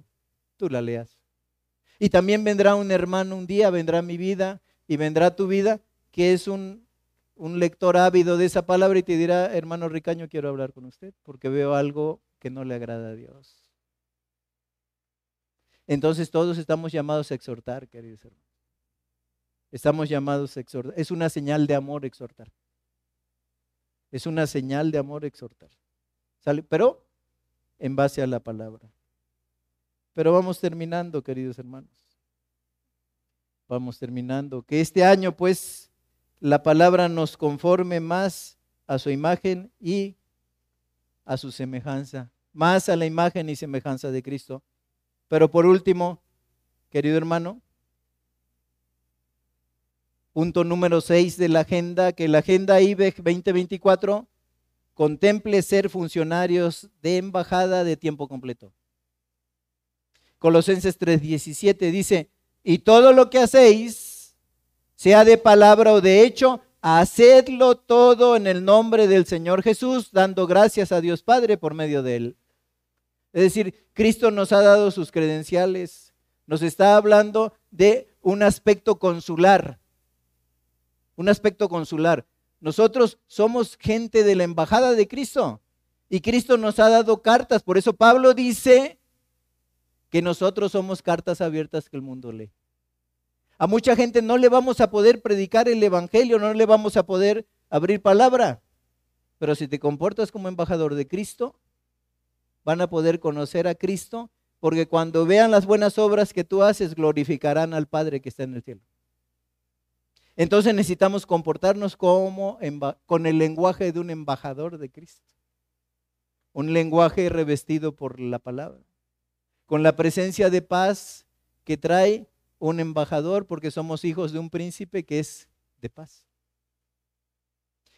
tú la leas. Y también vendrá un hermano un día, vendrá mi vida y vendrá tu vida, que es un, un lector ávido de esa palabra y te dirá, hermano Ricaño, quiero hablar con usted porque veo algo que no le agrada a Dios. Entonces todos estamos llamados a exhortar, queridos hermanos. Estamos llamados a exhortar. Es una señal de amor exhortar. Es una señal de amor exhortar. Pero en base a la palabra. Pero vamos terminando, queridos hermanos. Vamos terminando. Que este año, pues, la palabra nos conforme más a su imagen y a su semejanza. Más a la imagen y semejanza de Cristo. Pero por último, querido hermano, Punto número 6 de la agenda, que la agenda IBEC 2024 contemple ser funcionarios de embajada de tiempo completo. Colosenses 3:17 dice, y todo lo que hacéis, sea de palabra o de hecho, hacedlo todo en el nombre del Señor Jesús, dando gracias a Dios Padre por medio de él. Es decir, Cristo nos ha dado sus credenciales, nos está hablando de un aspecto consular un aspecto consular. Nosotros somos gente de la embajada de Cristo y Cristo nos ha dado cartas. Por eso Pablo dice que nosotros somos cartas abiertas que el mundo lee. A mucha gente no le vamos a poder predicar el Evangelio, no le vamos a poder abrir palabra. Pero si te comportas como embajador de Cristo, van a poder conocer a Cristo, porque cuando vean las buenas obras que tú haces, glorificarán al Padre que está en el cielo. Entonces necesitamos comportarnos como con el lenguaje de un embajador de Cristo. Un lenguaje revestido por la palabra. Con la presencia de paz que trae un embajador porque somos hijos de un príncipe que es de paz.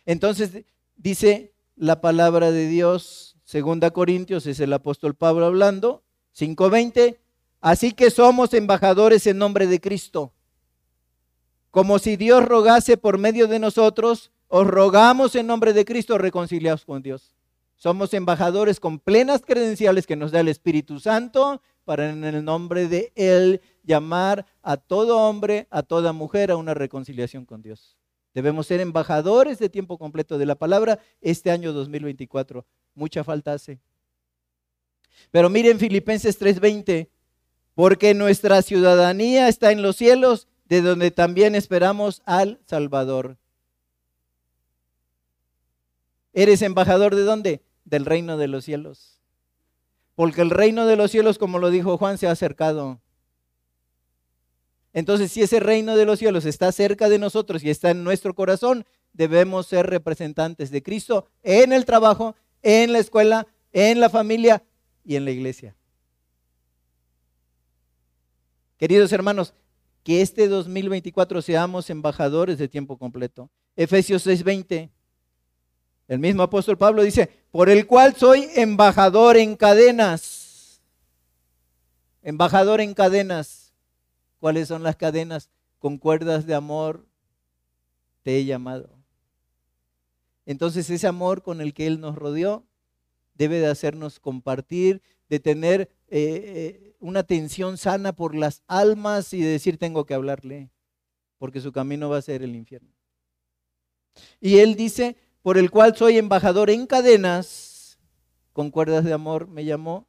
Entonces dice la palabra de Dios, segunda Corintios, es el apóstol Pablo hablando, 5:20, así que somos embajadores en nombre de Cristo. Como si Dios rogase por medio de nosotros, os rogamos en nombre de Cristo reconciliados con Dios. Somos embajadores con plenas credenciales que nos da el Espíritu Santo para en el nombre de Él llamar a todo hombre, a toda mujer a una reconciliación con Dios. Debemos ser embajadores de tiempo completo de la palabra este año 2024. Mucha falta hace. Pero miren Filipenses 3:20, porque nuestra ciudadanía está en los cielos, de donde también esperamos al Salvador. ¿Eres embajador de dónde? Del reino de los cielos. Porque el reino de los cielos, como lo dijo Juan, se ha acercado. Entonces, si ese reino de los cielos está cerca de nosotros y está en nuestro corazón, debemos ser representantes de Cristo en el trabajo, en la escuela, en la familia y en la iglesia. Queridos hermanos, que este 2024 seamos embajadores de tiempo completo. Efesios 6:20. El mismo apóstol Pablo dice, por el cual soy embajador en cadenas. Embajador en cadenas. ¿Cuáles son las cadenas? Con cuerdas de amor te he llamado. Entonces ese amor con el que Él nos rodeó debe de hacernos compartir, de tener eh, eh, una atención sana por las almas y de decir tengo que hablarle, porque su camino va a ser el infierno. Y Él dice, por el cual soy embajador en cadenas, con cuerdas de amor me llamó,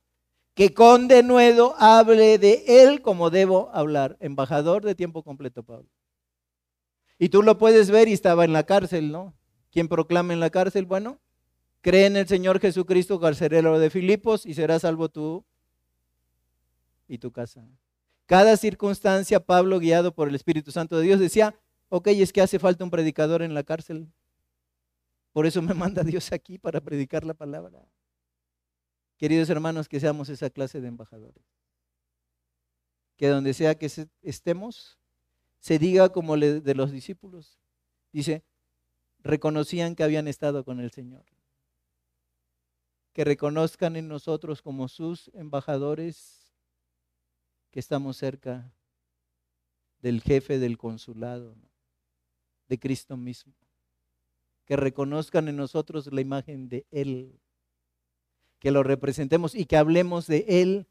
que con denuedo hable de él como debo hablar. Embajador de tiempo completo, Pablo. Y tú lo puedes ver y estaba en la cárcel, ¿no? ¿Quién proclama en la cárcel? Bueno, cree en el Señor Jesucristo, carcelero de Filipos, y serás salvo tú y tu casa. Cada circunstancia, Pablo, guiado por el Espíritu Santo de Dios, decía, ok, es que hace falta un predicador en la cárcel. Por eso me (laughs) manda Dios aquí para predicar la palabra. Queridos hermanos, que seamos esa clase de embajadores. Que donde sea que estemos, se diga como de los discípulos. Dice, reconocían que habían estado con el Señor. Que reconozcan en nosotros como sus embajadores que estamos cerca del jefe del consulado, de Cristo mismo. Que reconozcan en nosotros la imagen de Él que lo representemos y que hablemos de Él.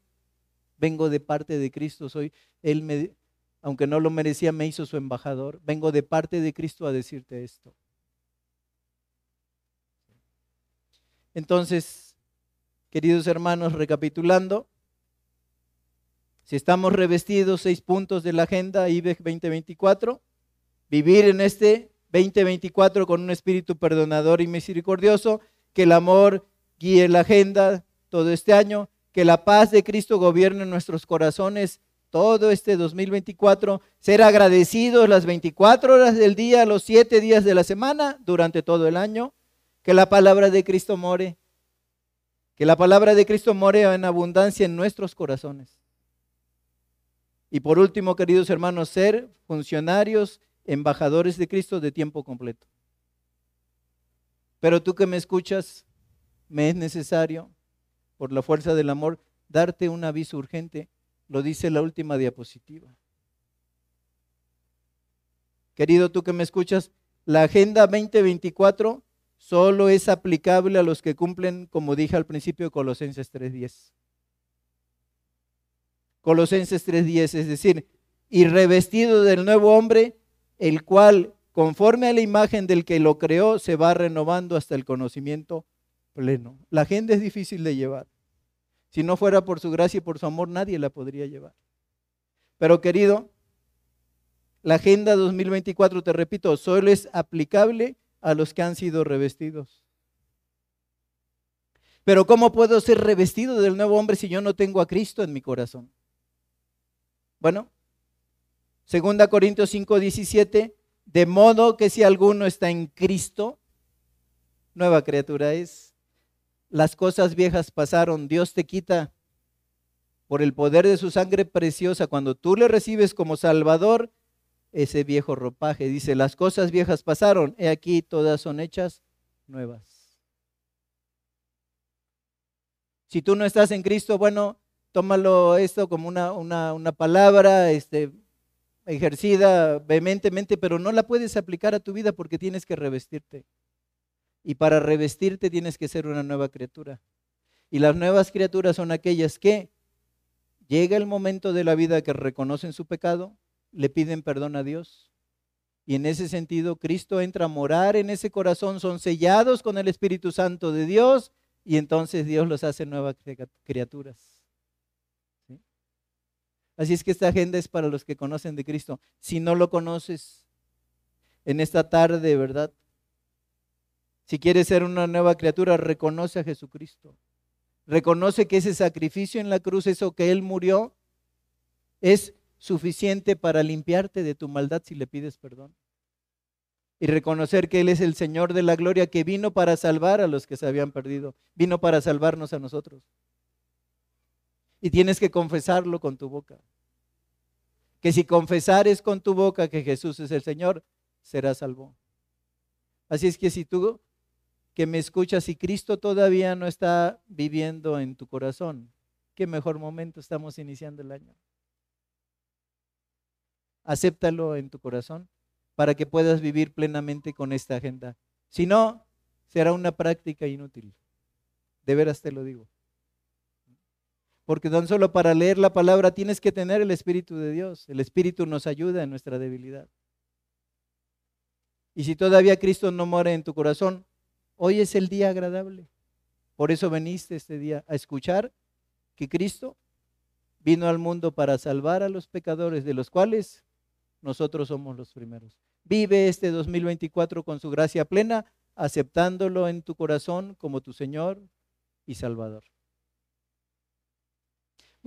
Vengo de parte de Cristo, soy Él, aunque no lo merecía, me hizo su embajador. Vengo de parte de Cristo a decirte esto. Entonces, queridos hermanos, recapitulando, si estamos revestidos, seis puntos de la agenda IBEC 2024, vivir en este 2024 con un espíritu perdonador y misericordioso, que el amor guíe la agenda todo este año, que la paz de Cristo gobierne nuestros corazones todo este 2024, ser agradecidos las 24 horas del día, los 7 días de la semana, durante todo el año, que la palabra de Cristo more, que la palabra de Cristo more en abundancia en nuestros corazones. Y por último, queridos hermanos, ser funcionarios, embajadores de Cristo de tiempo completo. Pero tú que me escuchas, me es necesario, por la fuerza del amor, darte un aviso urgente. Lo dice la última diapositiva. Querido tú que me escuchas, la Agenda 2024 solo es aplicable a los que cumplen, como dije al principio, Colosenses 3.10. Colosenses 3.10, es decir, y revestido del nuevo hombre, el cual, conforme a la imagen del que lo creó, se va renovando hasta el conocimiento pleno. La agenda es difícil de llevar. Si no fuera por su gracia y por su amor, nadie la podría llevar. Pero querido, la agenda 2024, te repito, solo es aplicable a los que han sido revestidos. Pero ¿cómo puedo ser revestido del nuevo hombre si yo no tengo a Cristo en mi corazón? Bueno, 2 Corintios 5, 17, de modo que si alguno está en Cristo, nueva criatura es las cosas viejas pasaron, Dios te quita por el poder de su sangre preciosa, cuando tú le recibes como Salvador, ese viejo ropaje. Dice, las cosas viejas pasaron, he aquí todas son hechas nuevas. Si tú no estás en Cristo, bueno, tómalo esto como una, una, una palabra este, ejercida vehementemente, pero no la puedes aplicar a tu vida porque tienes que revestirte. Y para revestirte tienes que ser una nueva criatura. Y las nuevas criaturas son aquellas que llega el momento de la vida que reconocen su pecado, le piden perdón a Dios. Y en ese sentido, Cristo entra a morar en ese corazón, son sellados con el Espíritu Santo de Dios y entonces Dios los hace nuevas criaturas. Así es que esta agenda es para los que conocen de Cristo. Si no lo conoces en esta tarde, ¿verdad? Si quieres ser una nueva criatura, reconoce a Jesucristo. Reconoce que ese sacrificio en la cruz, eso que Él murió, es suficiente para limpiarte de tu maldad si le pides perdón. Y reconocer que Él es el Señor de la gloria que vino para salvar a los que se habían perdido, vino para salvarnos a nosotros. Y tienes que confesarlo con tu boca. Que si confesares con tu boca que Jesús es el Señor, serás salvo. Así es que si tú que me escuchas y Cristo todavía no está viviendo en tu corazón, qué mejor momento estamos iniciando el año acéptalo en tu corazón para que puedas vivir plenamente con esta agenda. Si no, será una práctica inútil. De veras te lo digo. Porque tan solo para leer la palabra tienes que tener el Espíritu de Dios. El Espíritu nos ayuda en nuestra debilidad. Y si todavía Cristo no mora en tu corazón, hoy es el día agradable. Por eso veniste este día a escuchar que Cristo vino al mundo para salvar a los pecadores, de los cuales nosotros somos los primeros. Vive este 2024 con su gracia plena, aceptándolo en tu corazón como tu Señor y Salvador.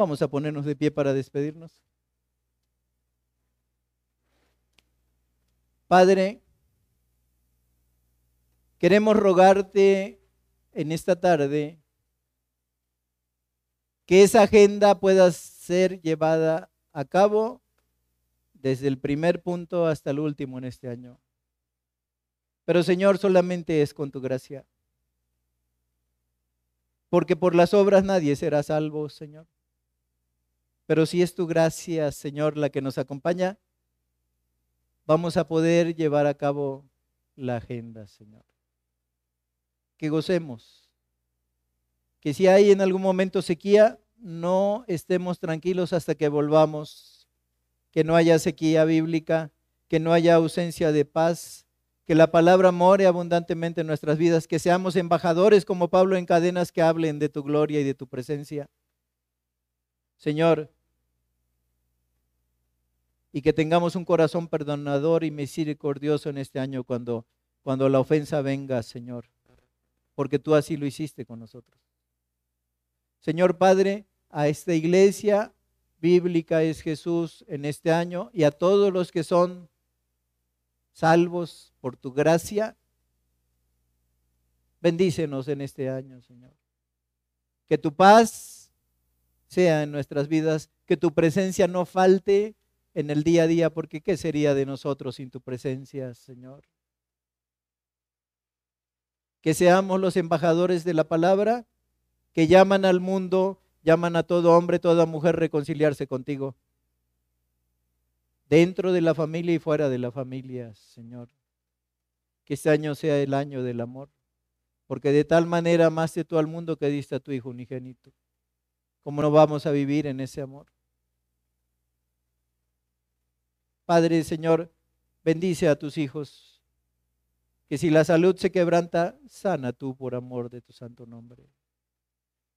Vamos a ponernos de pie para despedirnos. Padre, queremos rogarte en esta tarde que esa agenda pueda ser llevada a cabo desde el primer punto hasta el último en este año. Pero Señor, solamente es con tu gracia. Porque por las obras nadie será salvo, Señor. Pero si es tu gracia, Señor, la que nos acompaña, vamos a poder llevar a cabo la agenda, Señor. Que gocemos. Que si hay en algún momento sequía, no estemos tranquilos hasta que volvamos que no haya sequía bíblica, que no haya ausencia de paz, que la palabra more abundantemente en nuestras vidas, que seamos embajadores como Pablo en cadenas que hablen de tu gloria y de tu presencia. Señor, y que tengamos un corazón perdonador y misericordioso en este año cuando, cuando la ofensa venga, Señor, porque tú así lo hiciste con nosotros. Señor Padre, a esta iglesia, bíblica es Jesús en este año y a todos los que son salvos por tu gracia. Bendícenos en este año, Señor. Que tu paz sea en nuestras vidas, que tu presencia no falte en el día a día, porque ¿qué sería de nosotros sin tu presencia, Señor? Que seamos los embajadores de la palabra que llaman al mundo llaman a todo hombre, toda mujer reconciliarse contigo. Dentro de la familia y fuera de la familia, Señor. Que este año sea el año del amor. Porque de tal manera amaste tú al mundo que diste a tu Hijo unigénito. ¿Cómo no vamos a vivir en ese amor? Padre, Señor, bendice a tus hijos. Que si la salud se quebranta, sana tú por amor de tu santo nombre.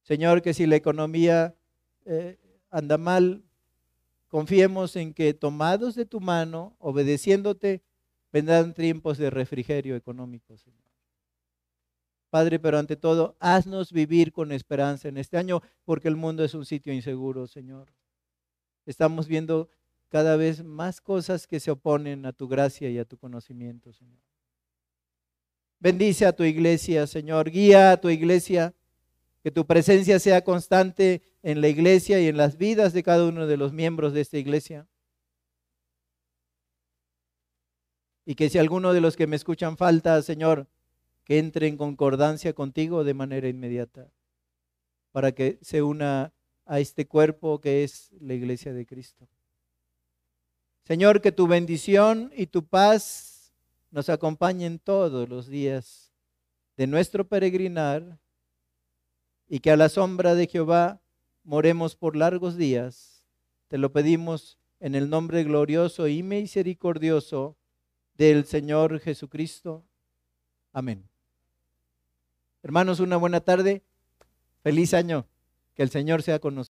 Señor, que si la economía eh, anda mal, confiemos en que tomados de tu mano, obedeciéndote, vendrán tiempos de refrigerio económico, Señor. Padre, pero ante todo, haznos vivir con esperanza en este año, porque el mundo es un sitio inseguro, Señor. Estamos viendo cada vez más cosas que se oponen a tu gracia y a tu conocimiento, Señor. Bendice a tu iglesia, Señor. Guía a tu iglesia que tu presencia sea constante en la iglesia y en las vidas de cada uno de los miembros de esta iglesia. Y que si alguno de los que me escuchan falta, Señor, que entre en concordancia contigo de manera inmediata, para que se una a este cuerpo que es la iglesia de Cristo. Señor, que tu bendición y tu paz nos acompañen todos los días de nuestro peregrinar y que a la sombra de Jehová moremos por largos días. Te lo pedimos en el nombre glorioso y misericordioso del Señor Jesucristo. Amén. Hermanos, una buena tarde. Feliz año. Que el Señor sea con nosotros.